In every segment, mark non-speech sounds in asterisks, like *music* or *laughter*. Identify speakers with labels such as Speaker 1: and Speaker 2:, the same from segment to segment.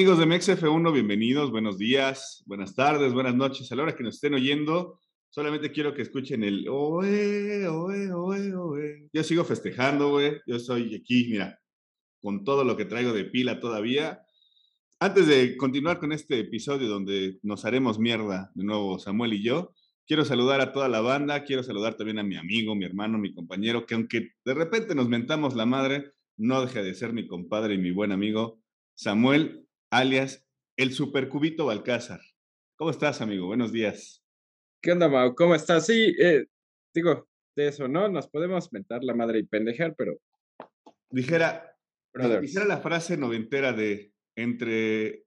Speaker 1: Amigos de MexF1, bienvenidos, buenos días, buenas tardes, buenas noches. A la hora que nos estén oyendo, solamente quiero que escuchen el oe, oe, oe, oe. Yo sigo festejando, güey. Yo soy aquí, mira, con todo lo que traigo de pila todavía. Antes de continuar con este episodio donde nos haremos mierda de nuevo Samuel y yo, quiero saludar a toda la banda, quiero saludar también a mi amigo, mi hermano, mi compañero, que aunque de repente nos mentamos la madre, no deja de ser mi compadre y mi buen amigo Samuel, alias el Supercubito Balcázar. ¿Cómo estás, amigo? Buenos días.
Speaker 2: ¿Qué onda, Mau? ¿Cómo estás? Sí, eh, digo, de eso, ¿no? Nos podemos mentar la madre y pendejar, pero.
Speaker 1: Dijera, dijera la frase noventera de entre,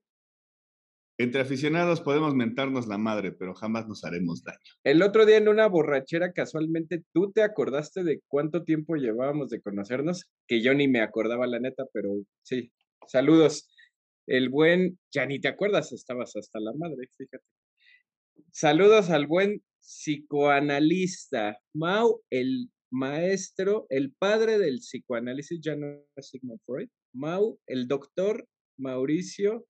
Speaker 1: entre aficionados podemos mentarnos la madre, pero jamás nos haremos daño.
Speaker 2: El otro día en una borrachera, casualmente, tú te acordaste de cuánto tiempo llevábamos de conocernos, que yo ni me acordaba, la neta, pero sí, Saludos. El buen, ya ni te acuerdas, estabas hasta la madre, fíjate. Saludos al buen psicoanalista, Mau, el maestro, el padre del psicoanálisis, ya no es Sigmund Freud. Mau, el doctor Mauricio,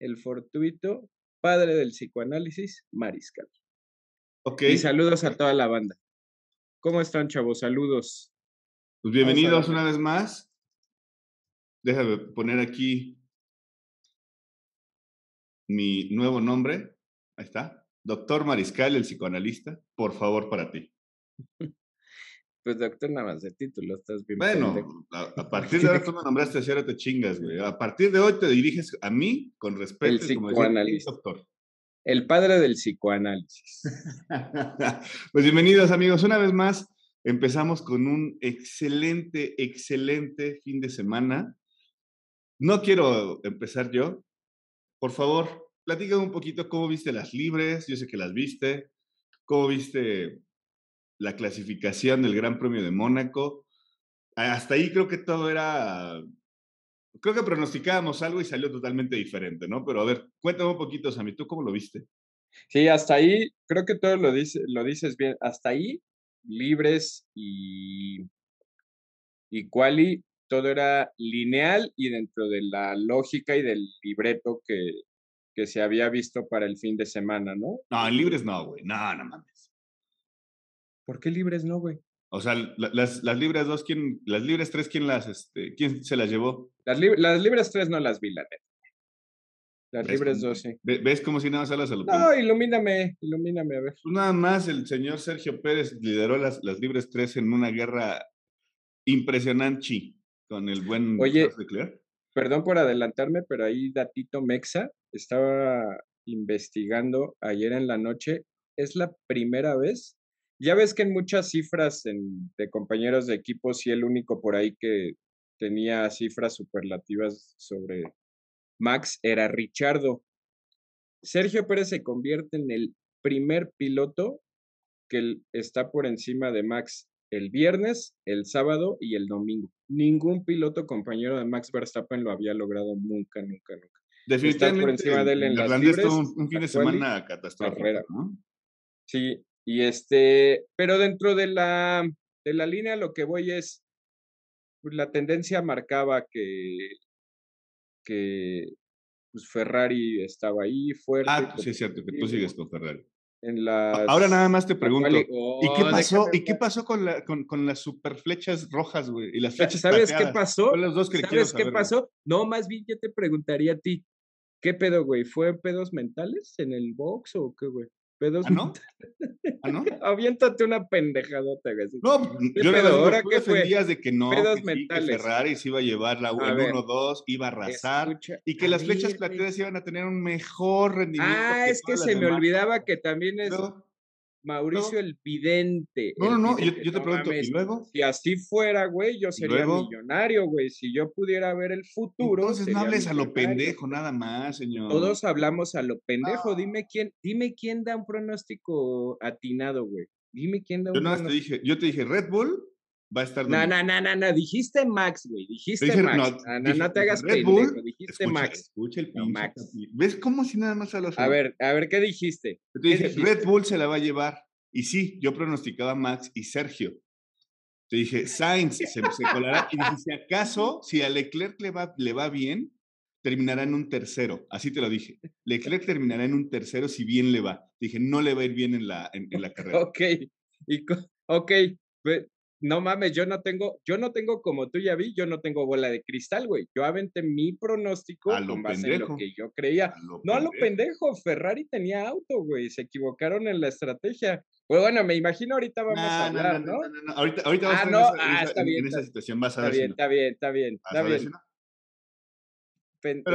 Speaker 2: el fortuito, padre del psicoanálisis, Mariscal. Ok. Y saludos a toda la banda. ¿Cómo están, chavos? Saludos.
Speaker 1: Pues bienvenidos una vez más déjame poner aquí mi nuevo nombre. Ahí está. Doctor Mariscal, el psicoanalista, por favor, para ti.
Speaker 2: Pues doctor, nada más de título, estás bien.
Speaker 1: Bueno, a, *laughs* partir de ahora tú me nombraste así, ahora te chingas, güey. A partir de hoy te diriges a mí con respeto.
Speaker 2: El psicoanalista. doctor. El padre del psicoanálisis. *laughs*
Speaker 1: pues bienvenidos, amigos. Una vez más, empezamos con un excelente, excelente fin de semana. No quiero empezar yo. Por favor, platícame un poquito cómo viste las libres. Yo sé que las viste. ¿Cómo viste la clasificación del Gran Premio de Mónaco? Hasta ahí creo que todo era. Creo que pronosticábamos algo y salió totalmente diferente, ¿no? Pero a ver, cuéntame un poquito, Sammy, ¿tú cómo lo viste?
Speaker 2: Sí, hasta ahí, creo que todo lo, dice, lo dices bien. Hasta ahí, libres y, y quali, todo era lineal y dentro de la lógica y del libreto que, que se había visto para el fin de semana, ¿no?
Speaker 1: No, en libres no, güey. No, no mames.
Speaker 2: ¿Por qué libres no, güey?
Speaker 1: O sea, las, las libres dos, ¿quién, las libres tres, ¿quién las, este, quién se las llevó?
Speaker 2: Las, las libres tres no las vi, la neta. Las libres dos, sí.
Speaker 1: ¿Ves como si nada más a lo
Speaker 2: No, ilumíname, ilumíname, a ver.
Speaker 1: Pues nada más el señor Sergio Pérez lideró las, las libres tres en una guerra impresionante con el buen
Speaker 2: Oye, perdón por adelantarme, pero ahí Datito Mexa estaba investigando ayer en la noche. Es la primera vez. Ya ves que en muchas cifras de compañeros de equipo, sí, el único por ahí que tenía cifras superlativas sobre Max era Richardo. Sergio Pérez se convierte en el primer piloto que está por encima de Max el viernes, el sábado y el domingo. Ningún piloto compañero de Max Verstappen lo había logrado nunca, nunca, nunca.
Speaker 1: Definitivamente. por encima de él en las libres, un, fin de semana catastrófico.
Speaker 2: Sí, y este, pero dentro de la, de la línea lo que voy es, pues, la tendencia marcaba que, que pues Ferrari estaba ahí fuerte.
Speaker 1: Ah, sí es cierto, que tú sigues con Ferrari.
Speaker 2: Ahora
Speaker 1: nada más te pregunto, ¿y qué oh, pasó? ¿Y qué pasó con, la, con, con, las super flechas rojas, güey? Y las flechas
Speaker 2: ¿Sabes qué pasó? ¿Sabes qué pasó? No, más bien yo te preguntaría a ti, ¿qué pedo, güey? ¿Fue pedos mentales en el box o qué, güey?
Speaker 1: ¿Pedos ¿Ah, no? *laughs* ¿Ah, no?
Speaker 2: Aviéntate una pendejadota, güey.
Speaker 1: No, yo pedo? ¿Ahora qué fue? de que no, pedos que, mentales. que Ferrari se iba a llevar la 1-2, iba a arrasar y que las flechas plateadas iban a tener un mejor rendimiento.
Speaker 2: Ah, es que se me olvidaba que también es Mauricio el Vidente.
Speaker 1: No, no, no, yo, te pregunto, ¿y luego?
Speaker 2: Si así fuera, güey, yo sería millonario, güey. Si yo pudiera ver el futuro.
Speaker 1: Entonces no hables a lo pendejo, nada más, señor.
Speaker 2: Todos hablamos a lo pendejo. Dime quién, dime quién da un pronóstico atinado, güey. Dime quién da un
Speaker 1: yo pronóstico. Te dije, yo te dije, Red Bull va a estar.
Speaker 2: No, no, no, no, no, dijiste Max, güey. Dijiste Max. No, no, te hagas Red pendejo. dijiste Max.
Speaker 1: Escucha el pinche, Max. ¿Ves cómo si nada más a los.
Speaker 2: A ver, a ver, ¿qué dijiste?
Speaker 1: te dije, Red Bull se la va a llevar. Y sí, yo pronosticaba Max y Sergio. Te dije, Sainz se, se colará. Y dije, si acaso, si a Leclerc le va, le va bien, terminará en un tercero, así te lo dije. Leclerc terminará en un tercero si bien le va. Dije, no le va a ir bien en la, en, la carrera. *laughs*
Speaker 2: Ok, y, ok, no mames, yo no tengo, yo no tengo como tú ya vi, yo no tengo bola de cristal, güey. Yo aventé mi pronóstico a lo con base en lo que yo creía. no a lo pendejo, Ferrari tenía auto, güey, se equivocaron en la estrategia. Pues bueno, me imagino ahorita vamos a hablar, ¿no?
Speaker 1: No, no, Ahorita, ahorita
Speaker 2: ah,
Speaker 1: no,
Speaker 2: ah, está bien,
Speaker 1: en esa situación, vas a
Speaker 2: ver. Bien, Está bien, está bien, está bien.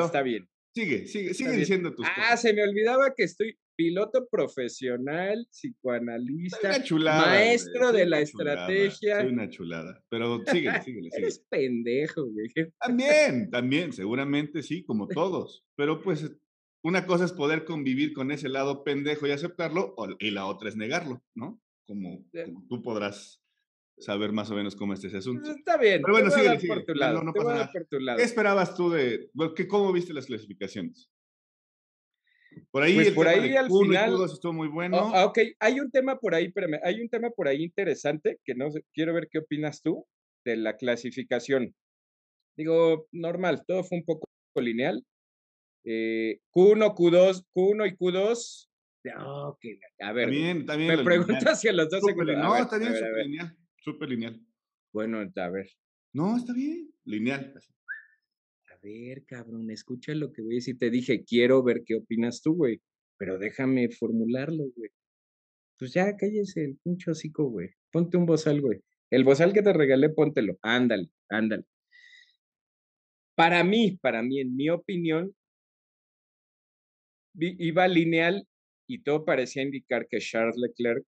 Speaker 2: está bien.
Speaker 1: Sigue, sigue, sigue diciendo tus
Speaker 2: Ah, se me olvidaba que estoy piloto profesional, psicoanalista, maestro de la estrategia.
Speaker 1: Soy una chulada, pero *laughs* sigue, sigue, sigue.
Speaker 2: Eres pendejo, güey.
Speaker 1: También, también, seguramente sí, como todos, pero pues una cosa es poder convivir con ese lado pendejo y aceptarlo, y la otra es negarlo, ¿no? Como, tú podrás saber más o menos cómo es ese asunto.
Speaker 2: Está bien.
Speaker 1: Pero bueno, sigue, sigue.
Speaker 2: Por tu lado, no, pasa nada.
Speaker 1: ¿Qué esperabas tú de, cómo viste las clasificaciones? Por ahí,
Speaker 2: pues por ahí al final
Speaker 1: estuvo muy bueno.
Speaker 2: Ah, ok, hay un tema por ahí, espérame, hay un tema por ahí interesante que no sé, quiero ver qué opinas tú de la clasificación. Digo, normal, todo fue un poco lineal. Eh, Q1, Q2, Q1 y Q2. Okay, a ver,
Speaker 1: también, también
Speaker 2: me preguntas si a los dos
Speaker 1: segundos. No, está bien, súper lineal, súper lineal.
Speaker 2: Bueno, a ver.
Speaker 1: No, está bien, lineal.
Speaker 2: Ver, cabrón, escucha lo que voy a decir. Te dije, quiero ver qué opinas tú, güey. Pero déjame formularlo, güey. Pues ya cállese el pincho hocico, güey. Ponte un bozal, güey. El bozal que te regalé, póntelo. Ándale, ándale. Para mí, para mí, en mi opinión, iba lineal y todo parecía indicar que Charles Leclerc,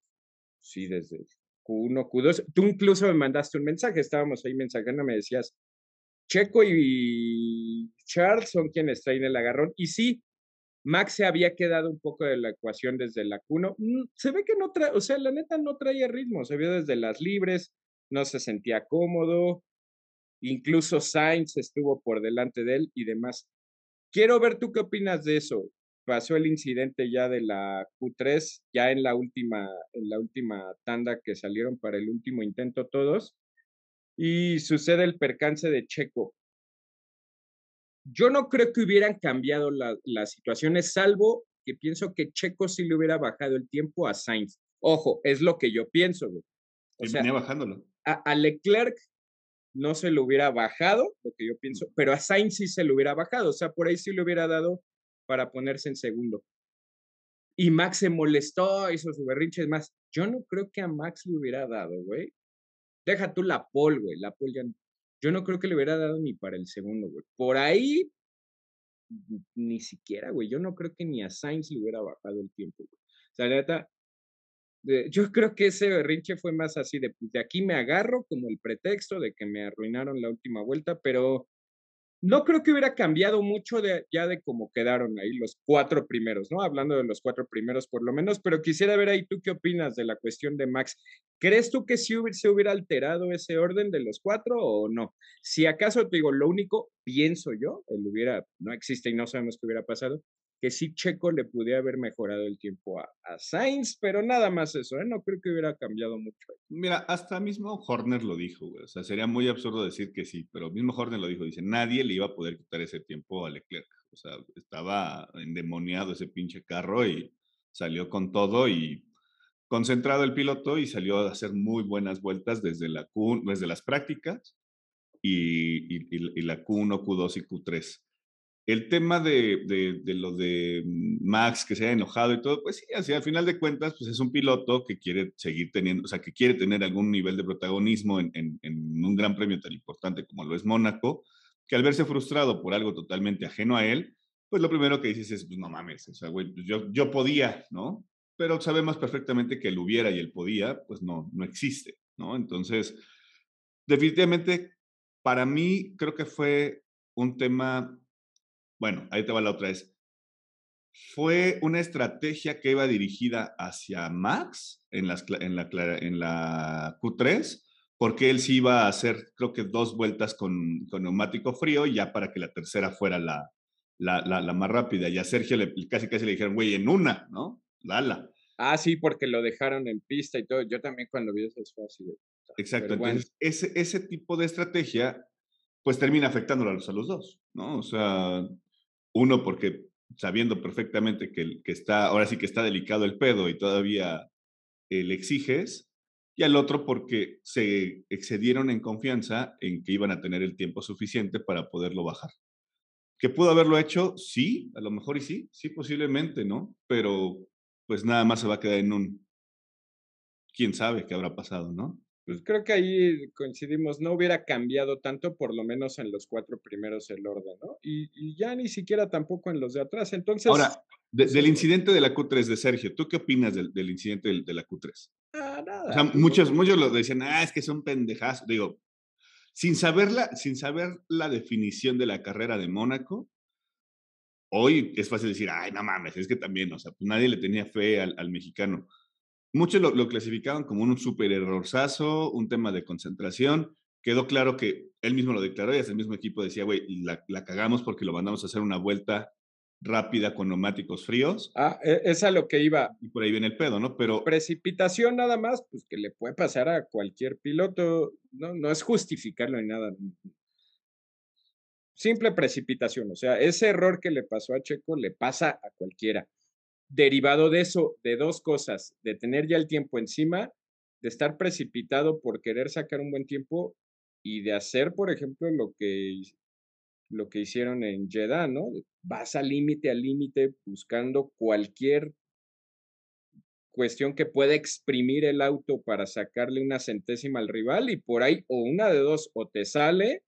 Speaker 2: sí, desde Q1, Q2, tú incluso me mandaste un mensaje, estábamos ahí mensajando, me decías, Checo y Charles son quienes traen el agarrón, y sí, Max se había quedado un poco de la ecuación desde la Q1, mm, se ve que no trae, o sea, la neta no traía ritmo, se vio desde las libres, no se sentía cómodo, incluso Sainz estuvo por delante de él y demás. Quiero ver tú qué opinas de eso. Pasó el incidente ya de la Q3, ya en la última, en la última tanda que salieron para el último intento todos, y sucede el percance de Checo. Yo no creo que hubieran cambiado las situaciones, salvo que pienso que Checo sí le hubiera bajado el tiempo a Sainz. Ojo, es lo que yo pienso,
Speaker 1: O sea, bajándolo.
Speaker 2: A, a, Leclerc no se lo hubiera bajado, lo que yo pienso, pero a Sainz sí se lo hubiera bajado. O sea, por ahí sí le hubiera dado para ponerse en segundo. Y Max se molestó, hizo su berrinche. más, yo no creo que a Max le hubiera dado, güey. Deja tú la pole, güey. La pole ya. Yo no creo que le hubiera dado ni para el segundo, güey. Por ahí, ni siquiera, güey. Yo no creo que ni a Sainz le hubiera bajado el tiempo, güey. O sea, la neta, yo creo que ese berrinche fue más así de, de aquí me agarro como el pretexto de que me arruinaron la última vuelta, pero no creo que hubiera cambiado mucho de, ya de cómo quedaron ahí los cuatro primeros, ¿no? Hablando de los cuatro primeros por lo menos, pero quisiera ver ahí tú qué opinas de la cuestión de Max. ¿Crees tú que sí se hubiera alterado ese orden de los cuatro o no? Si acaso te digo, lo único, pienso yo, él hubiera, no existe y no sabemos qué hubiera pasado, que sí Checo le pudiera haber mejorado el tiempo a, Sainz, pero nada más eso, ¿eh? no creo que hubiera cambiado mucho.
Speaker 1: Mira, hasta mismo Horner lo dijo, güey. o sea, sería muy absurdo decir que sí, pero mismo Horner lo dijo, dice, nadie le iba a poder quitar ese tiempo a Leclerc, o sea, estaba endemoniado ese pinche carro y salió con todo y concentrado el piloto y salió a hacer muy buenas vueltas desde, la Q, desde las prácticas y, y, y la Q1, Q2 y Q3 el tema de, de, lo de Max que se ha enojado y todo, pues sí, así al final de cuentas, pues es un piloto que quiere seguir teniendo, o sea, que quiere tener algún nivel de protagonismo en, en, un gran premio tan importante como lo es Mónaco, que al verse frustrado por algo totalmente ajeno a él, pues lo primero que dices es, pues no mames, o sea, güey, pues yo, yo podía, ¿no? Pero sabemos perfectamente que él hubiera y él podía, pues no, no existe, ¿no? Entonces, definitivamente, para mí creo que fue un tema bueno, ahí te va la otra vez. Fue una estrategia que iba dirigida hacia Max en, las, en, la, en la Q3, porque él sí iba a hacer, creo que dos vueltas con, con neumático frío, ya para que la tercera fuera la, la, la, más rápida. Y a Sergio le, casi casi le dijeron, güey, en una, ¿no? Lala.
Speaker 2: Ah, sí, porque lo dejaron en pista y todo. Yo también cuando vi eso fue así.
Speaker 1: Exacto. Entonces, ese, ese tipo de estrategia, pues termina afectándolo a los, a los dos, ¿no? O sea, Uno, porque sabiendo perfectamente que, que está, ahora sí que está delicado el pedo y todavía eh, le exiges, y al otro porque se excedieron en confianza en que iban a tener el tiempo suficiente para poderlo bajar. ¿Que pudo haberlo hecho? Sí, a lo mejor y sí, sí posiblemente, ¿no? Pero pues nada más se va a quedar en un, quién sabe qué habrá pasado, ¿no?
Speaker 2: Pues creo que ahí coincidimos, no hubiera cambiado tanto, por lo menos en los cuatro primeros el orden, ¿no? Y, ya ni siquiera tampoco en los de atrás. Entonces.
Speaker 1: Ahora, pues, del incidente de la Q3 de Sergio, ¿tú qué opinas del, incidente de, la Q3?
Speaker 2: Ah, nada.
Speaker 1: O sea, pues, muchos, muchos lo decían, ah, es que son pendejazos. Digo, sin saber, la, sin saber la definición de la carrera de Mónaco, hoy es fácil decir, ay, no mames, es que también, o sea, pues nadie le tenía fe al, al mexicano. Muchos lo, lo clasificaban como un super errorzazo, un tema de concentración. Quedó claro que él mismo lo declaró y hasta el mismo equipo decía, güey, la, la cagamos porque lo mandamos a hacer una vuelta rápida con neumáticos fríos.
Speaker 2: Ah, e, es a lo que iba.
Speaker 1: Y por ahí viene el pedo, ¿no? Pero.
Speaker 2: Precipitación nada más, pues que le puede pasar a cualquier piloto. No, no es justificarlo ni nada. Simple precipitación. O sea, ese error que le pasó a Checo le pasa a cualquiera derivado de eso, de dos cosas, de tener ya el tiempo encima, de estar precipitado por querer sacar un buen tiempo y de hacer, por ejemplo, lo que, lo que hicieron en Jeddah, ¿no? Vas al límite, al límite, buscando cualquier cuestión que pueda exprimir el auto para sacarle una centésima al rival y por ahí o una de dos, o te sale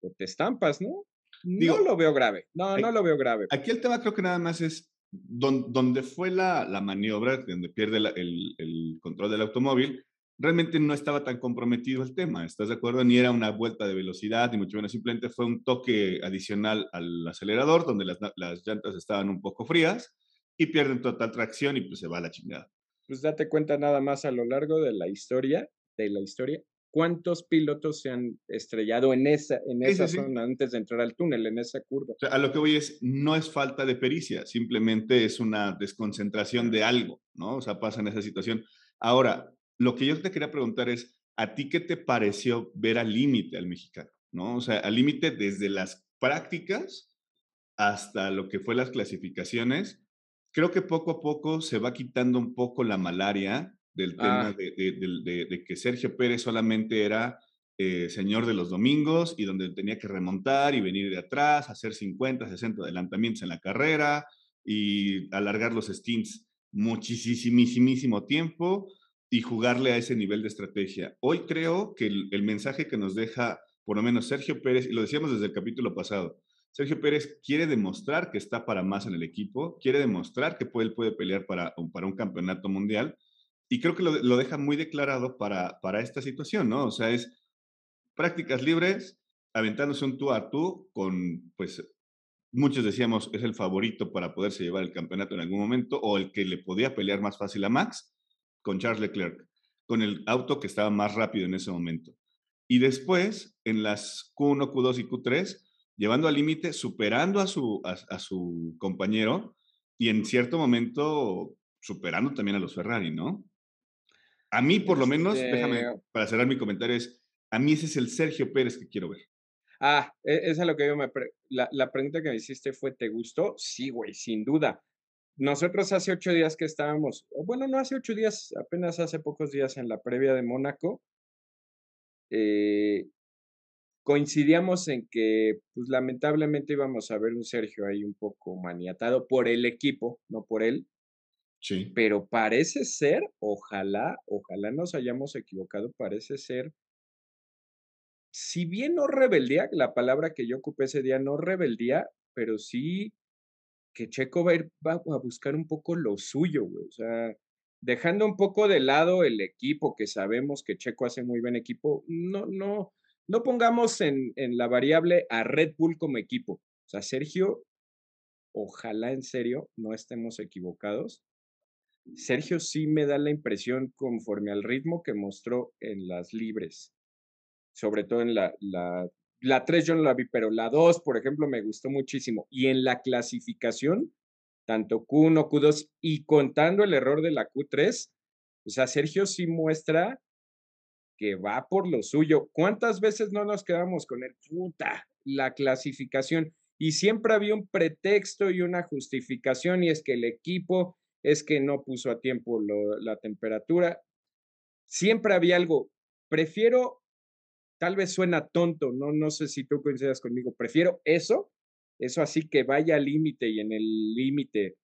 Speaker 2: o te estampas, ¿no? no lo veo grave, no, no lo veo grave.
Speaker 1: Aquí el tema creo que nada más es donde fue la, maniobra, donde pierde el, control del automóvil, realmente no estaba tan comprometido el tema, ¿estás de acuerdo? Ni era una vuelta de velocidad, ni mucho menos, simplemente fue un toque adicional al acelerador, donde las, llantas estaban un poco frías y pierden total tracción y pues se va a la chingada.
Speaker 2: Pues date cuenta nada más a lo largo de la historia, de la historia, ¿Cuántos pilotos se han estrellado en esa, en esa zona antes de entrar al túnel, en esa curva?
Speaker 1: a lo que voy es, no es falta de pericia, simplemente es una desconcentración de algo, ¿no? O sea, pasa en esa situación. Ahora, lo que yo te quería preguntar es, ¿a ti qué te pareció ver al límite al mexicano? ¿No? O sea, al límite desde las prácticas hasta lo que fue las clasificaciones. Creo que poco a poco se va quitando un poco la malaria del tema ah. de, que Sergio Pérez solamente era eh, señor de los domingos y donde tenía que remontar y venir de atrás, hacer 50, 60 adelantamientos en la carrera y alargar los stints muchísimo tiempo y jugarle a ese nivel de estrategia. Hoy creo que el, mensaje que nos deja, por lo menos Sergio Pérez, y lo decíamos desde el capítulo pasado, Sergio Pérez quiere demostrar que está para más en el equipo, quiere demostrar que puede, él puede pelear para, para un campeonato mundial y creo que lo, lo deja muy declarado para, para esta situación, ¿no? O sea, es prácticas libres, aventándose un tú a tú con, pues, muchos decíamos, es el favorito para poderse llevar el campeonato en algún momento, o el que le podía pelear más fácil a Max, con Charles Leclerc, con el auto que estaba más rápido en ese momento. Y después, en las Q1, Q2 y Q3, llevando al límite, superando a su, a su compañero y en cierto momento superando también a los Ferrari, ¿no? A mí, por lo menos, déjame, este para cerrar mi comentario, es, a mí ese es el Sergio Pérez que quiero ver.
Speaker 2: Ah, esa es lo que yo me... la, la pregunta que me hiciste fue, ¿te gustó? Sí, güey, sin duda. Nosotros hace ocho días que estábamos, bueno, no hace ocho días, apenas hace pocos días en la previa de Mónaco, eh, coincidíamos en que, pues lamentablemente íbamos a ver un Sergio ahí un poco maniatado por el equipo, no por él, pero parece ser, ojalá, ojalá nos hayamos equivocado, parece ser, si bien no rebeldía, la palabra que yo ocupé ese día no rebeldía, pero sí que Checo va a ir va a buscar un poco lo suyo, güey. O sea, dejando un poco de lado el equipo, que sabemos que Checo hace muy buen equipo, no, no, no pongamos en, en la variable a Red Bull como equipo. O sea, Sergio, ojalá en serio no estemos equivocados Sergio sí me da la impresión conforme al ritmo que mostró en las libres, sobre todo en la, la, la 3 yo no la vi, pero la 2, por ejemplo, me gustó muchísimo. Y en la clasificación, tanto Q1, Q2 y contando el error de la Q3, o sea, Sergio sí muestra que va por lo suyo. ¿Cuántas veces no nos quedamos con el puta, la clasificación? y siempre había un pretexto y una justificación y es que el equipo es que no puso a tiempo la temperatura. Siempre había algo. Prefiero, tal vez suena tonto, no, no sé si tú coincidas conmigo, prefiero eso, eso así que vaya al límite y en el límite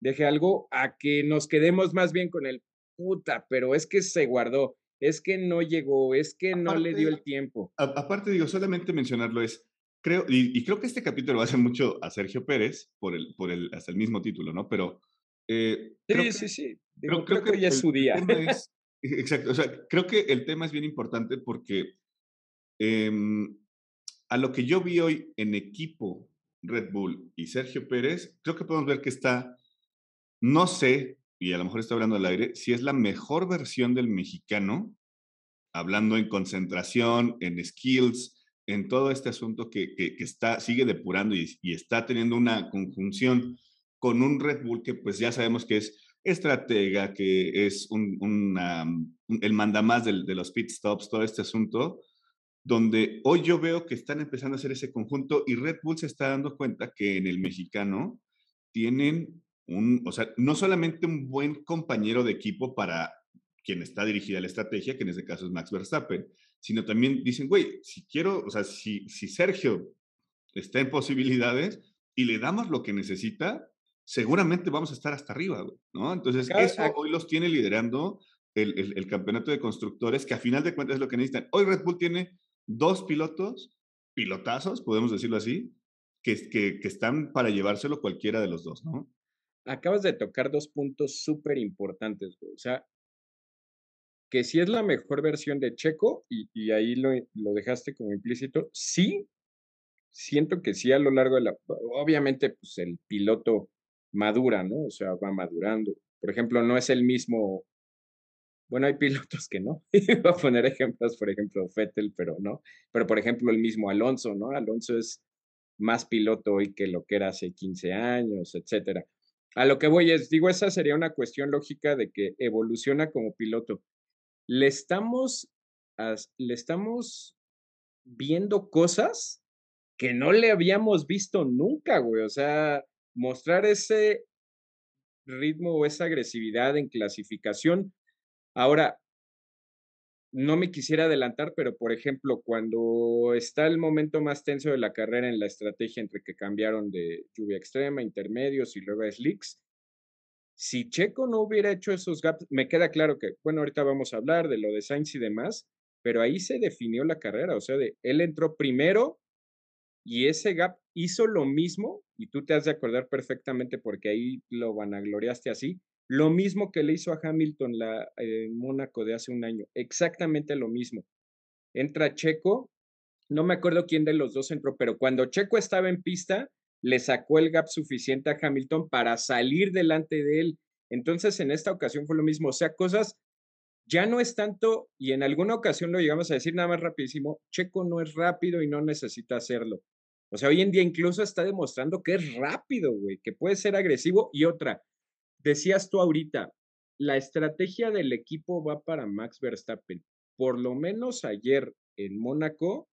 Speaker 2: deje algo, a que nos quedemos más bien con el puta, pero es que se guardó, es que no llegó, es que no le dio el tiempo.
Speaker 1: aparte, digo, solamente mencionarlo es, creo, y, creo que este capítulo va a hacer mucho a Sergio Pérez por el, por el, hasta el mismo título, ¿no? Pero.
Speaker 2: Eh, sí, sí, sí. creo, que, ya es su día. *laughs*
Speaker 1: exacto. O sea, creo que el tema es bien importante porque em, a lo que yo vi hoy en equipo Red Bull y Sergio Pérez, creo que podemos ver que está, no sé, y a lo mejor estoy hablando al aire, si es la mejor versión del mexicano, hablando en concentración, en skills, en todo este asunto que, está, sigue depurando y, está teniendo una conjunción con un Red Bull que pues ya sabemos que es estratega, que es un, el mandamás de, de los pit stops, todo este asunto, donde hoy yo veo que están empezando a hacer ese conjunto y Red Bull se está dando cuenta que en el mexicano tienen un, o sea, no solamente un buen compañero de equipo para quien está dirigida la estrategia, que en este caso es Max Verstappen, sino también dicen, güey, si quiero, o sea, si, si Sergio está en posibilidades y le damos lo que necesita, seguramente vamos a estar hasta arriba, ¿no? Entonces, eso hoy los tiene liderando el, el, campeonato de constructores, que a final de cuentas es lo que necesitan. Hoy Red Bull tiene dos pilotos, pilotazos, podemos decirlo así, que, que, que están para llevárselo cualquiera de los dos, ¿no?
Speaker 2: Acabas de tocar dos puntos súper importantes, O sea, que si es la mejor versión de Checo, y, ahí lo, lo, dejaste como implícito, sí, siento que sí a lo largo de la, obviamente pues el piloto madura, ¿no? O sea, va madurando. Por ejemplo, no es el mismo, bueno, hay pilotos que no, *laughs* voy a poner ejemplos, por ejemplo, Fettel, pero no, pero por ejemplo el mismo Alonso, ¿no? Alonso es más piloto hoy que lo que era hace 15 años, etcétera. A lo que voy es, digo, esa sería una cuestión lógica de que evoluciona como piloto le estamos, le estamos viendo cosas que no le habíamos visto nunca, güey. O sea, mostrar ese ritmo o esa agresividad en clasificación. Ahora, no me quisiera adelantar, pero por ejemplo, cuando está el momento más tenso de la carrera en la estrategia entre que cambiaron de lluvia extrema, intermedios y luego slicks, si Checo no hubiera hecho esos gaps, me queda claro que, bueno, ahorita vamos a hablar de lo de Sainz y demás, pero ahí se definió la carrera, o sea, de, él entró primero y ese gap hizo lo mismo, y tú te has de acordar perfectamente porque ahí lo vanagloriaste así, lo mismo que le hizo a Hamilton la, en Mónaco de hace un año, exactamente lo mismo. Entra Checo, no me acuerdo quién de los dos entró, pero cuando Checo estaba en pista, le sacó el gap suficiente a Hamilton para salir delante de él. Entonces, en esta ocasión fue lo mismo. O sea, cosas ya no es tanto, y en alguna ocasión lo llegamos a decir nada más rapidísimo, Checo no es rápido y no necesita hacerlo. O sea, hoy en día incluso está demostrando que es rápido, güey, que puede ser agresivo. Y otra, decías tú ahorita, la estrategia del equipo va para Max Verstappen. Por lo menos ayer en Mónaco,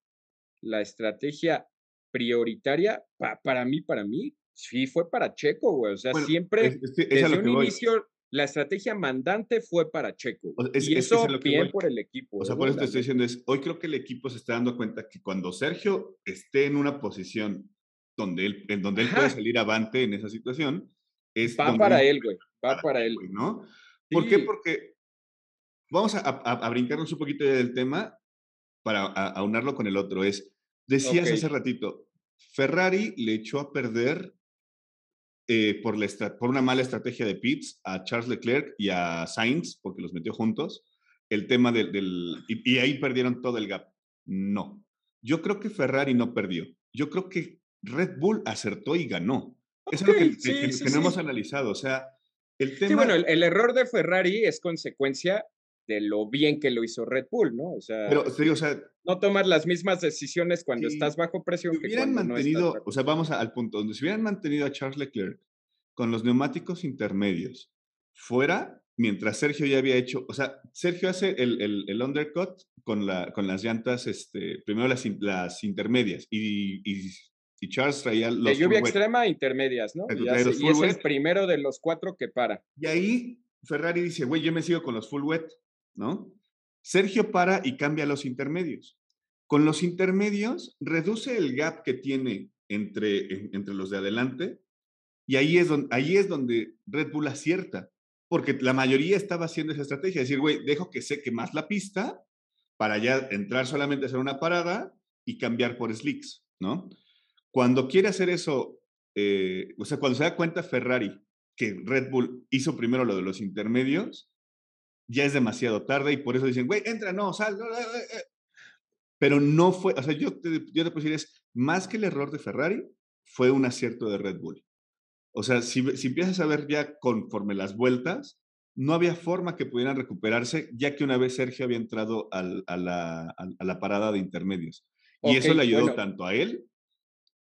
Speaker 2: la estrategia prioritaria para mí, para mí, sí fue para Checo, güey. O sea, siempre desde un inicio la estrategia mandante fue para Checo. y eso bien por el equipo.
Speaker 1: O sea, por eso te estoy diciendo es, hoy creo que el equipo se está dando cuenta que cuando Sergio esté en una posición donde él, en donde él puede salir avante en esa situación, es
Speaker 2: va para él, güey. Va para, él,
Speaker 1: ¿no? ¿Por qué? Porque vamos a, a, brincarnos un poquito del tema para aunarlo con el otro. Es, decías hace ratito, Ferrari le echó a perder eh, por, la por, una mala estrategia de pits a Charles Leclerc y a Sainz, porque los metió juntos, el tema del... y, ahí perdieron todo el gap. No, yo creo que Ferrari no perdió. Yo creo que Red Bull acertó y ganó. Eso es lo que, no hemos analizado. O sea, el tema...
Speaker 2: Sí, bueno, el, error de Ferrari es consecuencia de lo bien que lo hizo Red Bull, ¿no? O sea,
Speaker 1: Pero, o sea
Speaker 2: no tomar las mismas decisiones cuando estás bajo presión
Speaker 1: que hubieran mantenido, o sea, vamos al punto donde se hubieran mantenido a Charles Leclerc con los neumáticos intermedios fuera, mientras Sergio ya había hecho, o sea, Sergio hace el, el, undercut con, la, con las llantas, este, primero las, las intermedias y, y, y Charles traía los.
Speaker 2: De lluvia extrema intermedias, ¿no? Y, es el primero de los cuatro que para.
Speaker 1: Y ahí Ferrari dice, güey, yo me sigo con los full wet, ¿no? Sergio para y cambia los intermedios. Con los intermedios, reduce el gap que tiene entre, entre los de adelante y ahí es, donde, ahí es donde Red Bull acierta, porque la mayoría estaba haciendo esa estrategia, decir, güey, dejo que seque más la pista para ya entrar solamente a hacer una parada y cambiar por slicks, ¿no? Cuando quiere hacer eso, eh, o sea, cuando se da cuenta Ferrari que Red Bull hizo primero lo de los intermedios, ya es demasiado tarde y por eso dicen, güey, entra, no, sal. Pero no fue, o sea, yo te, yo te puedo decir, es más que el error de Ferrari, fue un acierto de Red Bull. O sea, si, si empiezas a ver ya conforme las vueltas, no había forma que pudieran recuperarse, ya que una vez Sergio había entrado a, la, a, la, parada de intermedios. Y eso le ayudó tanto a él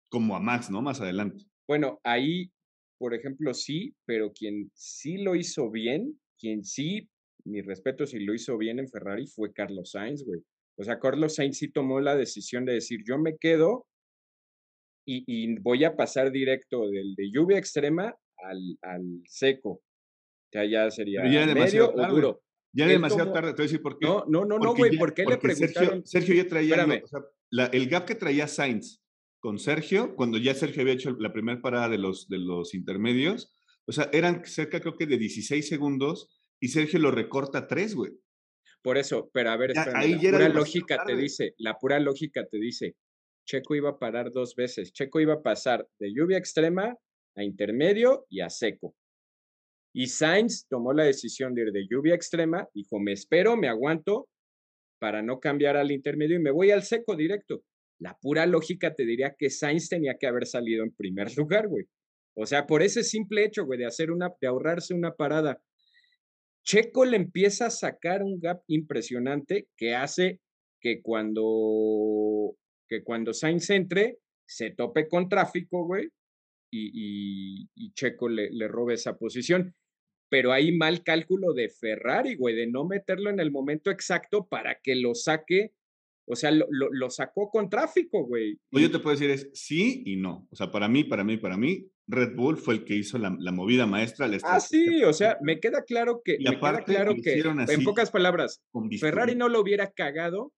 Speaker 1: como a Max, ¿no? Más adelante.
Speaker 2: Bueno, ahí, por ejemplo, sí, pero quien sí lo hizo bien, quien sí, mi respeto, si lo hizo bien en Ferrari fue Carlos Sainz, güey. O sea, Carlos Sainz sí tomó la decisión de decir, yo me quedo y, voy a pasar directo del de lluvia extrema al, al seco. O sea, ya sería medio o duro.
Speaker 1: Ya es demasiado tarde, te voy a decir por qué.
Speaker 2: No, no, no, no, güey, ¿por qué le
Speaker 1: preguntaron? Sergio, ya traía, o sea, el gap que traía Sainz con Sergio, cuando ya Sergio había hecho la primera parada de los, de los intermedios, o sea, eran cerca creo que de 16 segundos y Sergio lo recorta a 3, güey.
Speaker 2: Por eso, pero a ver, espérame, la pura lógica te dice, la pura lógica te dice, Checo iba a parar dos veces. Checo iba a pasar de lluvia extrema a intermedio y a seco. Y Sainz tomó la decisión de ir de lluvia extrema, dijo, me espero, me aguanto para no cambiar al intermedio y me voy al seco directo. La pura lógica te diría que Sainz tenía que haber salido en primer *laughs* lugar, güey. O sea, por ese simple hecho, güey, de hacer una, de ahorrarse una parada. Checo le empieza a sacar un gap impresionante que hace que cuando que cuando Sainz entre, se tope con tráfico, güey, y, Checo le, le, robe esa posición. Pero hay mal cálculo de Ferrari, güey, de no meterlo en el momento exacto para que lo saque. O sea, lo, lo, sacó con tráfico, güey.
Speaker 1: Yo te puedo decir es sí y no. O sea, para mí, para mí, para mí, Red Bull fue el que hizo la, movida maestra.
Speaker 2: ah, sí, o sea, me queda claro que, me queda claro que, en pocas palabras, Ferrari no lo hubiera cagado